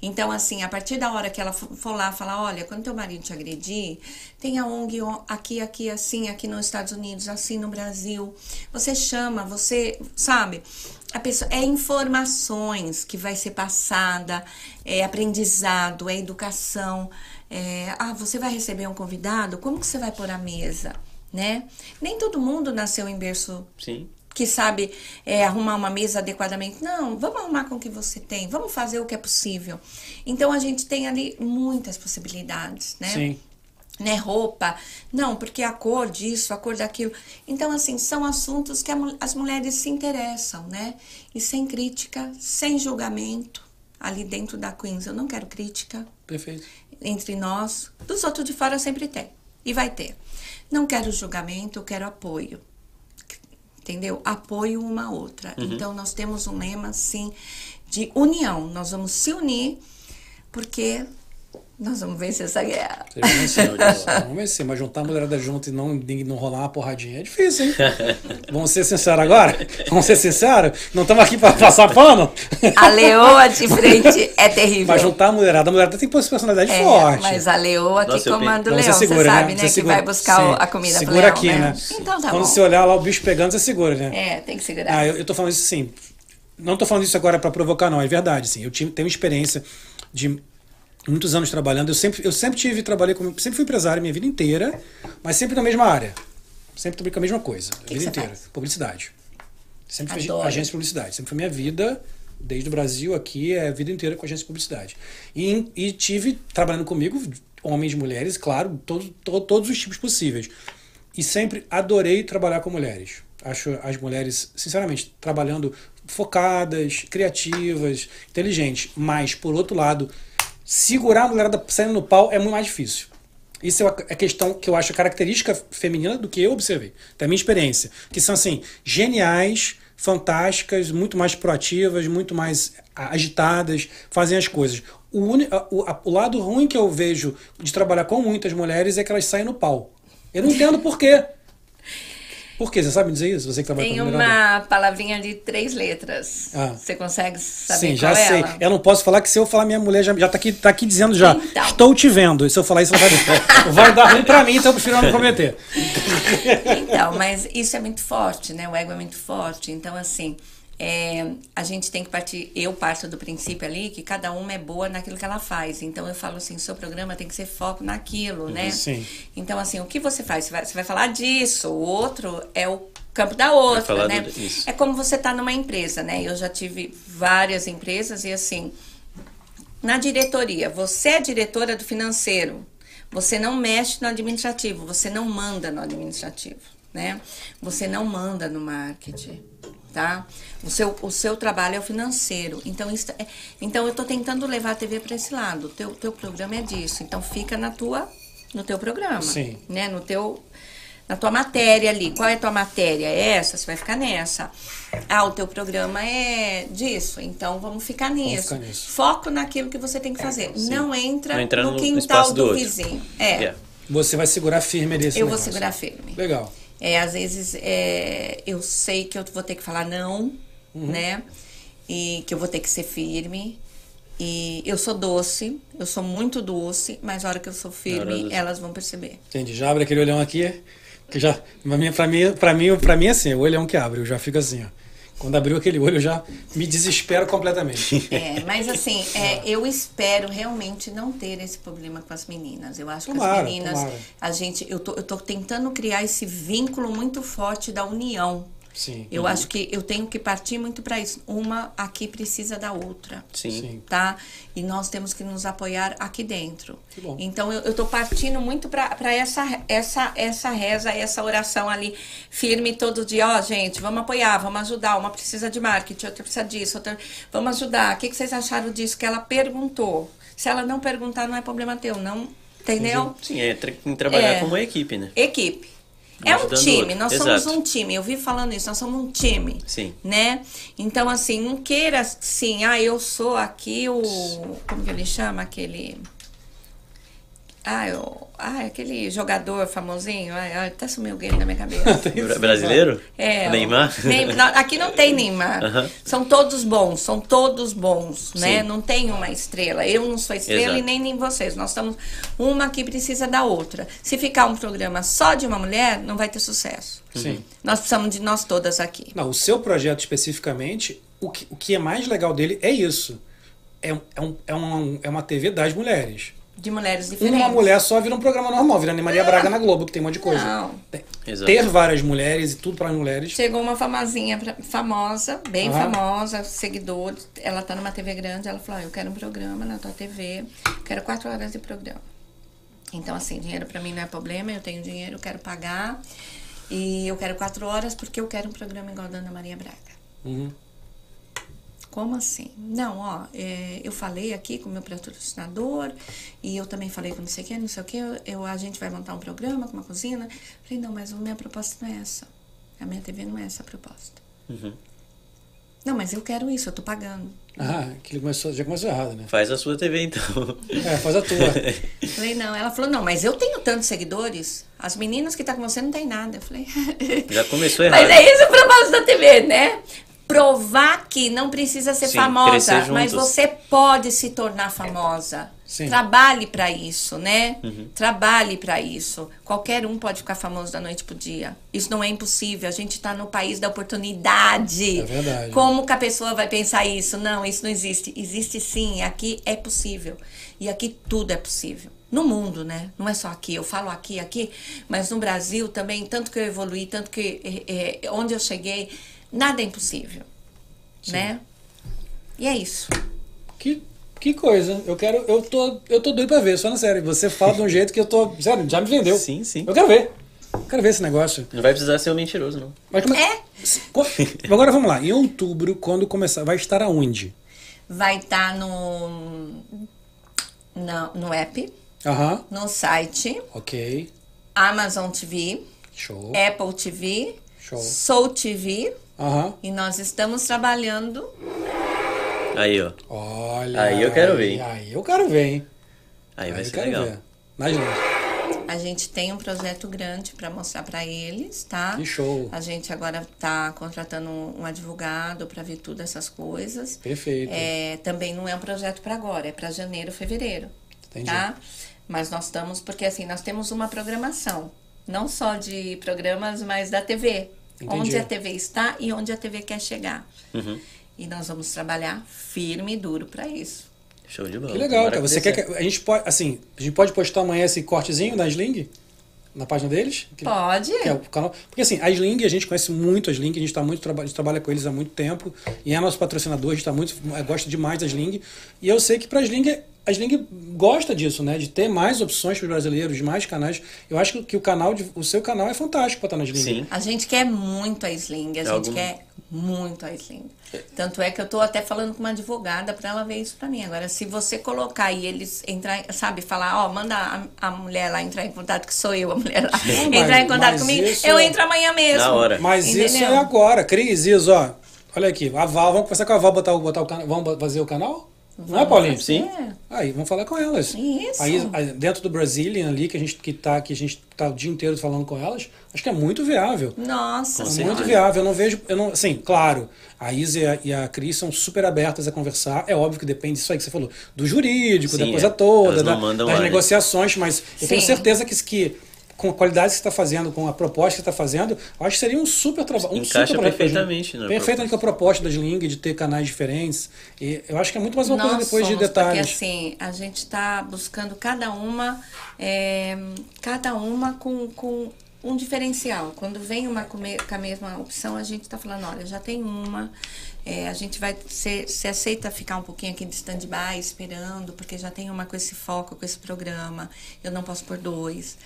Então, assim, a partir da hora que ela for lá falar, olha, quando teu marido te agredir, tem a ONG on- aqui, aqui, assim, aqui nos Estados Unidos, assim no Brasil. Você chama, você, sabe? A pessoa, é informações que vai ser passada, é aprendizado, é educação. É, ah, você vai receber um convidado? Como que você vai pôr a mesa? Né? Nem todo mundo nasceu em berço Sim. Que sabe é, arrumar uma mesa adequadamente. Não, vamos arrumar com o que você tem, vamos fazer o que é possível. Então a gente tem ali muitas possibilidades, né? Sim. Né, roupa, não, porque a cor disso, a cor daquilo. Então, assim, são assuntos que a as mulheres se interessam, né? E sem crítica, sem julgamento, ali dentro da Queens. Eu não quero crítica, Perfeito. entre nós. Dos outros de fora sempre tem. E vai ter. Não quero julgamento, eu quero apoio. Entendeu? Apoio uma outra. Então, nós temos um lema, assim, de união. Nós vamos se unir, porque nós vamos vencer essa guerra. Vocês. Vamos vencer, mas juntar a mulherada junto e não, não rolar uma porradinha é difícil, hein? Vamos ser sinceros agora? Vamos ser sinceros? Não estamos aqui para passar pano? A leoa de frente é terrível. Mas juntar a mulherada, a mulherada tem personalidade É, forte. mas a leoa que Nossa, comanda o Então leão, você, segura, sabe, né? né? Você que segura. vai buscar Sim. a comida segura pro leão, aqui, né? né? Então tá Quando bom. você olhar lá o bicho pegando, você segura, né? É, tem que segurar. Ah, eu, eu tô falando isso assim. não tô falando isso agora para provocar, não, é verdade, sim. Eu tenho experiência de muitos anos trabalhando. Eu sempre, eu sempre tive, trabalhei com, sempre fui empresário minha vida inteira, mas sempre na mesma área. Sempre trabalhei com a mesma coisa, a Que vida que inteira. faz? Publicidade. Sempre Adoro. agência de publicidade. Sempre foi minha vida, desde o Brasil aqui, é a vida inteira com agência de publicidade. E, e tive, trabalhando comigo, homens e mulheres, claro, todos, to- todos os tipos possíveis. E sempre adorei trabalhar com mulheres. Acho as mulheres, sinceramente, trabalhando focadas, criativas, inteligentes. Mas, por outro lado, segurar a mulherada saindo no pau é muito mais difícil. Isso é uma é questão que eu acho característica feminina do que eu observei, da minha experiência. Que são, assim, geniais, fantásticas, muito mais proativas, muito mais a- agitadas, fazem as coisas. O, a- o, a- o lado ruim que eu vejo de trabalhar com muitas mulheres é que elas saem no pau. Eu não entendo por quê. Por quê? Você sabe me dizer isso? Você que trabalha Tem com uma palavrinha de três letras. Ah. Você consegue saber Sim, qual já é sei. ela? Eu não posso falar que se eu falar minha mulher já, já tá, aqui, tá aqui dizendo já. Então. Estou te vendo. E se eu falar isso, vai, [laughs] vai dar ruim pra mim, então eu prefiro não comprometer. Então, mas isso é muito forte, né? O ego é muito forte. Então, assim, é, a gente tem que partir. Eu parto do princípio ali que cada uma é boa naquilo que ela faz. Então, eu falo assim: seu programa tem que ser foco naquilo, né? Sim. Então, assim, o que você faz? Você vai, você vai falar disso, o outro é o campo da outra, né? do-. É como você tá numa empresa, né? Eu já tive várias empresas e assim, na diretoria, você é diretora do financeiro, você não mexe no administrativo, você não manda no administrativo, né? Você não manda no marketing, tá? O seu, o seu trabalho é o financeiro. Então, isso é- então eu tô tentando levar a TV para esse lado. O teu, teu programa é disso. Então, fica na tua, no teu programa, Sim. né? No teu na tua matéria ali. Qual é a tua matéria? É essa? Você vai ficar nessa. Ah, o teu programa é disso. Então vamos ficar nisso. ficar nisso. Foco naquilo que você tem que fazer. Não entra Não no no quintal do, do vizinho. É. Yeah. Você vai segurar firme ali Eu vou negócio. segurar firme. Legal. É, às vezes é, eu sei que eu vou ter que falar não, Uhum. né? E que eu vou ter que ser firme. E eu sou doce, eu sou muito doce, mas a hora que eu sou firme, do- elas vão perceber. Entendi. Já abre aquele olhão aqui. Que já, pra mim, pra mim, pra mim, pra mim é assim, o olhão que abre. Eu já fico assim, ó. Quando abriu aquele olho, eu já me desespero completamente. [laughs] É, mas assim, é, eu espero realmente não ter esse problema com as meninas. Eu acho que Tomara, as meninas, tomara. a gente, eu tô, eu tô tentando criar esse vínculo muito forte da união. Sim. Eu acho que eu tenho que partir muito para isso. Uma aqui precisa da outra. Sim. Tá? E nós temos que nos apoiar aqui dentro. Que bom. Então eu, eu tô partindo muito para essa, essa, essa reza, essa oração ali, firme todo dia. Ó, gente, vamos apoiar, vamos ajudar. Uma precisa de marketing, outra precisa disso, outra. Vamos ajudar. O que, que vocês acharam disso que ela perguntou? Se ela não perguntar, não é problema teu, não. Entendeu? Sim, é tem que trabalhar É. como equipe, né? Equipe. É um time, nós Exato. somos um time. Eu vivo falando isso, nós somos um time. Sim. Né? Então, assim, não queira assim, ah, eu sou aqui o. Como que ele chama? Aquele. Ah, eu, ah, aquele jogador famosinho. Ai, até sumiu o game da minha cabeça. [laughs] Bra- Brasileiro? É, o- Neymar? Neym- não, aqui não tem Neymar. Aham. São todos bons, são todos bons, né? Sim. Não tem uma estrela. Eu não sou estrela Exato. e nem, nem vocês. Nós estamos uma que precisa da outra. Se ficar um programa só de uma mulher, não vai ter sucesso. Sim. Nós precisamos de nós todas aqui. Não, o seu projeto especificamente, o que, o que é mais legal dele é isso. É, é, um, é, um, é uma TV das mulheres. De mulheres diferentes. Uma mulher só vira um programa normal, vira Ana Maria Braga na Globo, que tem um monte de coisa. Não. Tem-. Ter várias mulheres e tudo para mulheres. Chegou uma famosinha, famosa, bem Aham. famosa, seguidores. Ela tá numa TV grande, ela falou: ah, eu quero um programa na tua TV, quero quatro horas de programa. Então, assim, dinheiro pra mim não é problema, eu tenho dinheiro, eu quero pagar. E eu quero quatro horas porque eu quero um programa igual da Ana Maria Braga. Uhum. Como assim? Não, ó, é, eu falei aqui com o meu patrocinador e eu também falei com não sei o que, não sei o que, eu, eu- a gente vai montar um programa com uma cozinha. Falei, não, mas a minha proposta não é essa. A minha TV não é essa a proposta. Uhum. Não, mas eu quero isso, eu tô pagando. Ah, que começou, já começou errado, né? Faz a sua TV então. [laughs] É, faz a tua. [laughs] Falei, não. Ela falou, não, mas eu tenho tantos seguidores. As meninas que tá com você não tem nada. Eu falei, [laughs] Já começou errado. mas é isso o propósito da TV, né? Provar que não precisa ser Sim, famosa, mas você pode se tornar famosa. Sim. Trabalhe para isso, né? Trabalhe para isso. Qualquer um pode ficar famoso da noite pro dia. Isso não é impossível. A gente está no país da oportunidade. É verdade. Como que a pessoa vai pensar isso? Não, isso não existe. Existe sim. Aqui é possível. E aqui tudo é possível. No mundo, né? Não é só aqui. Eu falo aqui, aqui, mas no Brasil também, tanto que eu evoluí, tanto que eh, eh, onde eu cheguei, nada é impossível, né? E é isso. Que, que coisa. Eu quero. Eu tô, eu tô doido pra ver, só na série. Você fala de um [laughs] jeito que eu tô. Sério, já me vendeu. Sim, sim. Eu quero ver. Eu quero ver esse negócio. Não vai precisar ser um mentiroso, não. Mas como É. Co- Agora vamos lá. Em outubro, quando começar, vai estar aonde? Vai estar no, no, no app, Aham. no site, Ok. Amazon TV, Show. Apple TV, Show. Soul TV. Aham. E nós estamos trabalhando. Aí, ó. Olha. Aí eu quero ver, hein? Aí eu quero ver, hein? Aí vai eu ser legal. ver. Linhas. A gente tem um projeto grande para mostrar para eles, tá? Que show. A gente agora está contratando um um advogado para ver tudo essas coisas. Perfeito. É, também não é um projeto para agora, é para janeiro, fevereiro. Entendi. Tá? Mas nós estamos, porque assim, nós temos uma programação, não só de programas, mas da TV. Entendi. Onde a TV está e onde a TV quer chegar. Uhum. E nós vamos trabalhar firme e duro para isso. Show de bola. Que legal, cara. Você quer que. A gente pode. Assim, a gente pode postar amanhã esse cortezinho da Sling? Na página deles? Que- Pode? que é o canal. Porque assim, a Sling, a gente conhece muito a Sling, a gente, tá muito, a gente trabalha com eles há muito tempo. E é nosso patrocinador, a gente tá muito, eh, gosta demais da Sling. E eu sei que pra Sling, a Sling gosta disso, né? De ter mais opções para os brasileiros, mais canais. Eu acho que, o canal, de, o seu canal é fantástico pra estar na Sling. Sim. A gente quer muito a Sling, a gente algum- quer muito a Sling. Tanto é que eu tô até falando com uma advogada para ela ver isso para mim. Agora, se você colocar e eles entrar, sabe, falar, ó, manda a, a mulher lá entrar em contato, que sou eu, a mulher lá, Não, entrar mas- em contato comigo, isso eu é- entro amanhã mesmo. Na hora. Mas isso Entendeu? é agora. Cris, Isa, ó. Olha aqui, a Val, vamos conversar com a Val, botar, o- botar o canal. Vamos fazer o canal? Não é, Paulinho? Sim. Aí, vamos falar com elas. Isso. Aí, dentro do Brazilian ali, que a gente que tá, que a gente tá o dia inteiro falando com elas, acho que é muito viável. Nossa É muito viável. Eu não vejo. Eu não, assim, claro, a Isa e a, e a Cris são super abertas a conversar. É óbvio que depende disso aí que você falou, do jurídico, da Sim, coisa é. toda, Elas não da- das lá, né? negociações, mas eu tenho Sim. certeza que, que com a qualidade que você está fazendo, com a proposta que você está fazendo, eu acho que seria um super trabalho. Um Encaixa super perfeitamente na Perfeitamente com a proposta da Sling de ter canais diferentes. E eu acho que é muito mais uma coisa Nós depois de somos, detalhes. Porque assim, a gente está buscando cada uma, é, cada uma com, com um diferencial. Quando vem uma com me- com a mesma opção, a gente está falando, olha, já tem uma, é, a gente vai se, se aceita ficar um pouquinho aqui de stand-by esperando, porque já tem uma com esse foco, com esse programa, eu não posso pôr dois.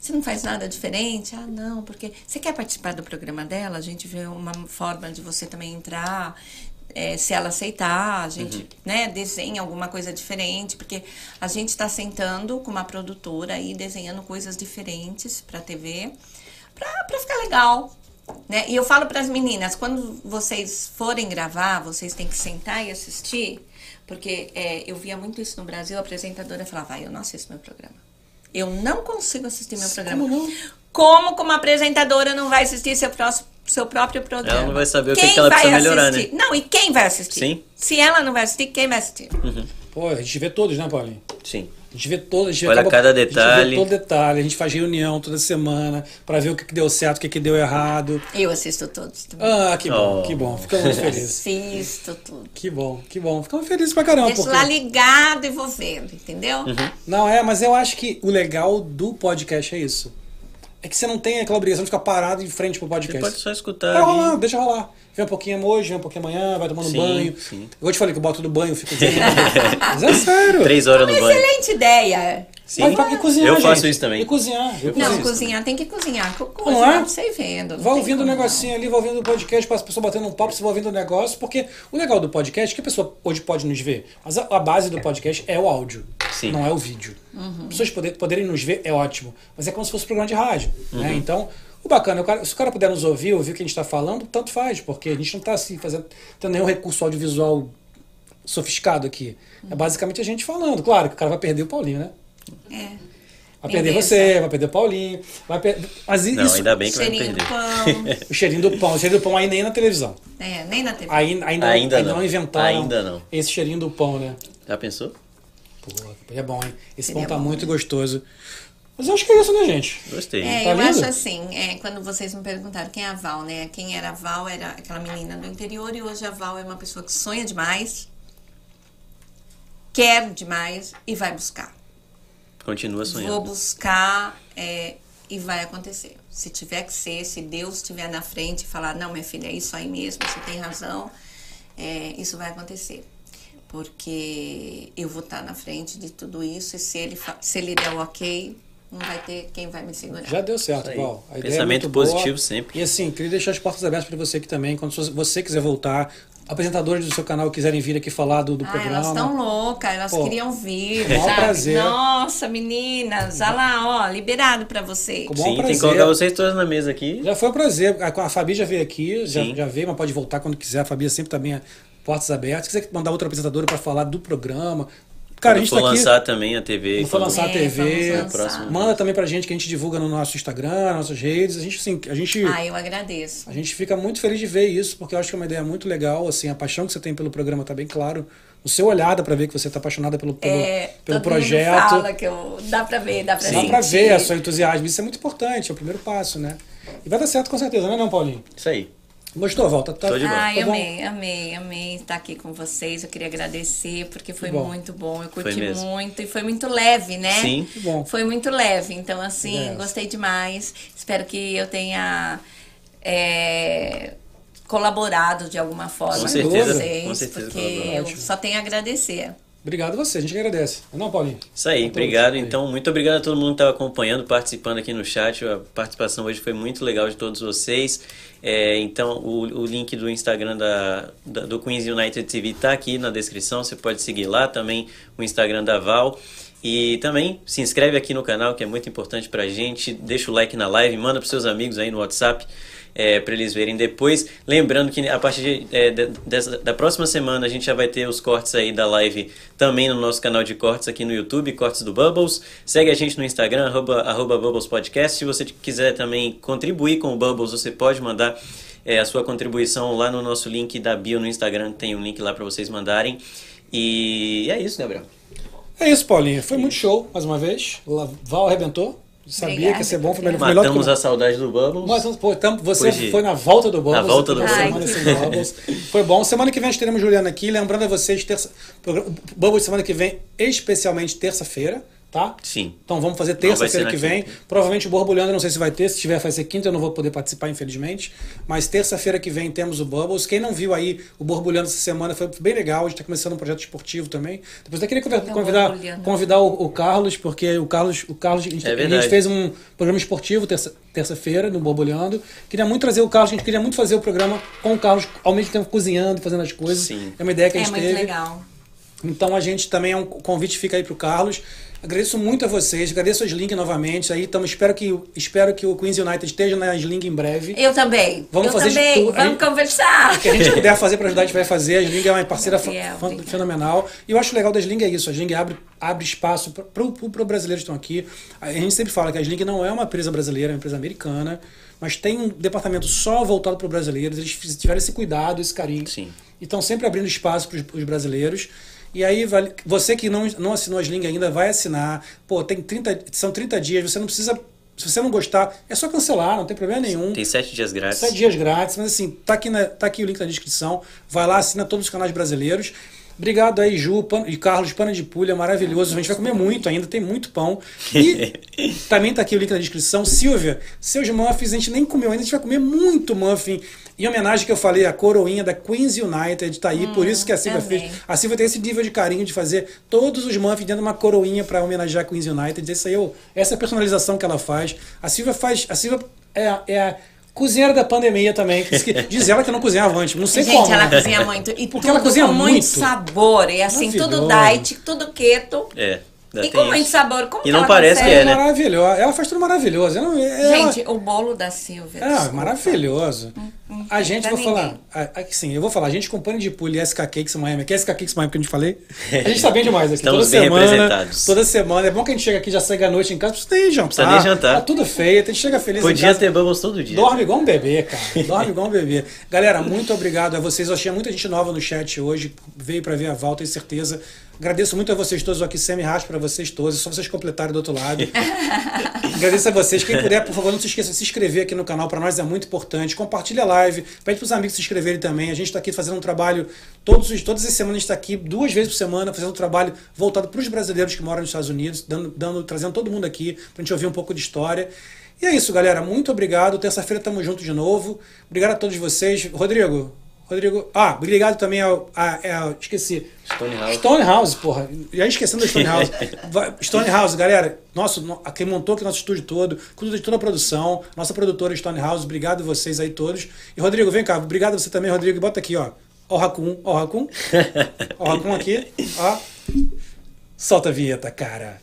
Você não faz nada diferente? Ah, não, porque você quer participar do programa dela? A gente vê uma forma de você também entrar, é, se ela aceitar, a gente né, desenha alguma coisa diferente, porque a gente está sentando com uma produtora aí, desenhando coisas diferentes para TV, para ficar legal. Né? E eu falo para as meninas, quando vocês forem gravar, vocês têm que sentar e assistir, porque é, eu via muito isso no Brasil, a apresentadora falava, ah, eu não assisto meu programa. Eu não consigo assistir meu programa. Como não? Como uma apresentadora não vai assistir seu, próximo, seu próprio programa? Ela não vai saber o que Quem que ela precisa melhorar, assistir? né? Não, e quem vai assistir? Sim. Se ela não vai assistir, quem vai assistir? Pô, a gente vê todos, né, Paulinho? Sim. A gente vê todo, a gente Olha acaba- cada A gente detalhe. vê todo detalhe, a gente faz reunião toda semana pra ver o que que deu certo, o que que deu errado. Eu assisto todos também. Ah, que bom, Oh. que bom. Ficamos muito [laughs] felizes. Assisto tudo. Que bom, que bom. Ficamos felizes pra caramba. Deixo porque- lá ligado e vou vendo, entendeu? Uhum. Não, é, mas eu acho que o legal do podcast é isso. É que você não tem aquela obrigação de ficar parado em frente pro Você podcast. pode só escutar Vai rolar, deixa rolar. Vem um pouquinho hoje, vem um pouquinho amanhã, vai tomando Sim, banho. sim. Eu te falei que eu boto no banho, fico [laughs] dizendo. mas é sério. Três horas no banho. Excelente ideia. Sim. Mas pra- cozinhar, Eu gente? faço isso também. E cozinhar. Eu Não, cozinhar tem que cozinhar. Cozinhar é? pra você vendo. Vai ouvindo um como não. negocinho ali, vai ouvindo o podcast, para as pessoas batendo um papo, você vai ouvindo o negócio, porque o legal do podcast é que a pessoa hoje pode nos ver, mas a, a base do podcast é o áudio, Sim. não é o vídeo. Uhum. As pessoas poder, poderem nos ver é ótimo, mas é como se fosse um programa de rádio. Uhum. Né? Então, o bacana, o cara- se o cara puder nos ouvir, ouvir o que a gente está falando, tanto faz, porque a gente não está assim, fazendo, tendo nenhum recurso audiovisual sofisticado aqui. É basicamente a gente falando. Claro que o cara vai perder o Paulinho, né? É. Vai perder Beleza. você, vai perder o Paulinho, vai per... Mas Não, isso, ainda bem que vai Cheirinho do perder. pão. [laughs] o cheirinho do pão, o cheirinho do pão aí nem na televisão. é, nem na TV. Aí, ainda, Ainda ainda não. não inventaram Ainda não. esse cheirinho do pão, né? Já pensou? Pô, é bom, hein? Esse Seria pão tá bom, muito né? gostoso. Mas eu acho que é isso, né, gente? Gostei. É, Tá eu lindo? acho assim, é, quando vocês me perguntaram quem é a Val, né? Quem era a Val era aquela menina do interior e hoje a Val é uma pessoa que sonha demais, quer demais e vai buscar. Continua sonhando. Vou buscar é, e vai acontecer. Se tiver que ser, se Deus estiver na frente e falar, não, minha filha, é isso aí mesmo, você tem razão, é, isso vai acontecer. Porque eu vou estar na frente de tudo isso e se ele, se ele der o ok, não vai ter quem vai me segurar. Já deu certo. Val. A ideia é Pensamento boa. positivo sempre. E assim, queria deixar as portas abertas para você aqui também. Quando você quiser voltar, apresentadores do seu canal quiserem vir aqui falar do, do Ah, programa. elas estão loucas, elas Pô, queriam vir, maior sabe? prazer. Nossa, meninas, olha lá, ó, liberado pra vocês. Com bom Sim, tem prazer. que colocar vocês todas na mesa aqui. Já foi um prazer. A, a Fabi já veio aqui, já, Sim. já veio, mas pode voltar quando quiser. A Fabi sempre também é portas abertas. Se quiser mandar outra apresentadora para falar do programa. Cara, a gente for tá aqui. lançar também a TV. Quando for quando- lançar a É, TV, lançar. próximo. manda também pra gente que a gente divulga no nosso Instagram, nas nossas redes. A gente, assim, a gente. Ah, eu agradeço. A gente fica muito feliz de ver isso, porque eu acho que é uma ideia muito legal, assim, a paixão que você tem pelo programa tá bem claro. O seu olhar dá pra ver que você tá apaixonada pelo, pelo, É, pelo todo mundo projeto. fala que eu, dá pra ver, dá pra Dá sentir. pra ver a seu entusiasmo. Isso é muito importante, é o primeiro passo, né? E vai dar certo com certeza, né, não, Paulinho? Isso aí. Gostou, Volta? Tá, de boa. Ai, tá bom? amei, amei, amei estar aqui com vocês. Eu queria agradecer porque foi bom. muito bom. Eu curti muito e foi muito leve, né? Sim. Que bom. Foi muito leve. Então, assim, É. gostei demais. Espero que eu tenha é, colaborado de alguma forma Com com, certeza, vocês, com certeza porque eu só tenho a agradecer. Obrigado a você, a gente agradece. Não, Paulinho? Isso aí, A todos. obrigado. Então, muito obrigado a todo mundo que estava acompanhando, participando aqui no chat. A participação hoje foi muito legal de todos vocês. É, então, o, o link do Instagram da, da- do Queens United TV está aqui na descrição. Você pode seguir lá também o Instagram da Val. E também se inscreve aqui no canal, que é muito importante pra gente. Deixa o like na live, manda pros seus amigos aí no WhatsApp. É, para eles verem depois. Lembrando que a partir de, é, de- dessa- da próxima semana a gente já vai ter os cortes aí da live também no nosso canal de cortes aqui no YouTube, Cortes do Bubbles. Segue a gente no Instagram, arroba, arroba Bubbles Podcast. Se você quiser também contribuir com o Bubbles, você pode mandar é, a sua contribuição lá no nosso link da bio no Instagram, tem um link lá para vocês mandarem. E é isso, Gabriel. É isso, Paulinho. Foi muito show, mais uma vez. Val arrebentou. Sabia Obrigada, que ia ser bom, foi melhor, foi melhor Matamos que a saudade do Bubbles. Mas pô, tam- você Hoje- foi na volta do Bubbles. Na volta do Bubbles. Ai. Foi bom. Semana que vem nós teremos Juliana aqui. Lembrando a vocês, terça, Bubbles semana que vem, especialmente terça-feira, tá? Sim. Então vamos fazer terça-feira que vem. quinta. Provavelmente o Borbulhando, não sei se vai ter. Se tiver, vai ser quinta, eu não vou poder participar, infelizmente. Mas terça-feira que vem temos o Bubbles. Quem não viu aí o Borbulhando essa semana foi bem legal. A gente está começando um projeto esportivo também. Depois eu queria conver- Então, convidar, convidar o, o Carlos, porque o Carlos, o Carlos a, gente, É a gente fez um programa esportivo terça- terça-feira no Borbulhando. Queria muito trazer o Carlos, a gente queria muito fazer o programa com o Carlos, ao mesmo tempo cozinhando, fazendo as coisas. Sim. É uma ideia que a É gente muito teve. legal. Então a gente também é um convite fica aí pro Carlos. Agradeço muito a vocês, agradeço a Sling novamente. Aí, então, espero que espero que o Queens United esteja na Sling em breve. Eu também. Vamos eu fazer também. tudo. Vamos gente- conversar. O que a gente puder fazer para ajudar, a gente vai fazer. A Sling é uma parceira Gabriel, fenomenal. E eu acho legal da Sling é isso. A Sling abre, abre espaço para os brasileiros que estão aqui. A gente sempre fala que a Sling não é uma empresa brasileira, é uma empresa americana. Mas tem um departamento só voltado para os brasileiros. Eles tiveram esse cuidado, esse carinho. Sim. E estão sempre abrindo espaço para os brasileiros. E aí, você que não, não assinou a Sling ainda, vai assinar. Pô, tem 30, são 30 dias, você não precisa. Se você não gostar, é só cancelar, não tem problema nenhum. Tem sete dias grátis. Sete dias grátis, mas assim, tá aqui, na- tá aqui o link na descrição. Vai lá, assina todos os canais brasileiros. Obrigado aí, Ju Pan- e Carlos, Pana de Pulha, maravilhoso. A gente vai comer muito ainda, tem muito pão. E [laughs] também tá aqui o link na descrição. Silvia, seus muffins a gente nem comeu ainda, a gente vai comer muito muffin. Em homenagem que eu falei, a coroinha da Queens United tá aí, por isso que a Silvia amei. fez. A Silvia tem esse nível de carinho de fazer todos os muffins dentro de uma coroinha para homenagear a Queens United. Isso aí, eu- essa é a personalização que ela faz. A Silvia faz. A Silvia é, a- é a cozinheira da pandemia também. Diz, que- diz ela que não cozinhava antes. Não sei Gente, como. ela né? cozinha muito. E Porque tudo ela cozinha com muito, muito. sabor. E assim, tudo diet, tudo keto. É. ainda E tem com muito isso. sabor. Como E que não ela parece que consegue? é, né? Maravilhosa. Ela faz tudo maravilhoso. Ela, ela- Gente, o bolo da Silvia. É, desculpa. maravilhoso. A tem gente, pra vou falar, ninguém. a- a- sim, eu vou falar, a gente com pano de pulha e SK Cakes Miami, que é SK Cakes Miami que a gente falei, [laughs] a gente tá bem demais aqui, Estamos toda bem semana, representados. toda semana, é bom que a gente chega aqui, já segue a noite em casa, precisa nem jantar, Precisa nem jantar. tá tudo feito, a gente chega feliz Podia ter Bubbles todo dia. dorme igual um bebê, cara, dorme igual um bebê. Galera, muito obrigado a vocês, eu achei muita gente nova no chat hoje, veio pra ver a Val, tenho certeza, Agradeço muito a vocês todos aqui, semi raspa para vocês todos, só vocês completarem do outro lado. [laughs] Agradeço a vocês. Quem puder, por favor, não se esqueça de se inscrever aqui no canal, para nós é muito importante. Compartilha a live, pede para os amigos se inscreverem também. A gente está aqui fazendo um trabalho, todos, todas as semanas a gente está aqui, duas vezes por semana, fazendo um trabalho voltado para os brasileiros que moram nos Estados Unidos, dando, dando, trazendo todo mundo aqui para a gente ouvir um pouco de história. E é isso, galera. Muito obrigado. Terça-feira estamos juntos de novo. Obrigado a todos vocês. Rodrigo, Rodrigo. Ah, obrigado também ao. A, ao esqueci. Stonehouse. Stonehouse, porra. Já esquecendo da Stonehouse. [laughs] Stonehouse, galera. Nosso, quem montou aqui nosso estúdio todo, cuida de toda a produção. Nossa produtora Stonehouse, obrigado vocês aí todos. E Rodrigo, vem cá. Obrigado você também, Rodrigo. Bota aqui, ó. Ó o Racun, ó o Racun. Ó o Racun aqui. Ó. Solta a vinheta, cara.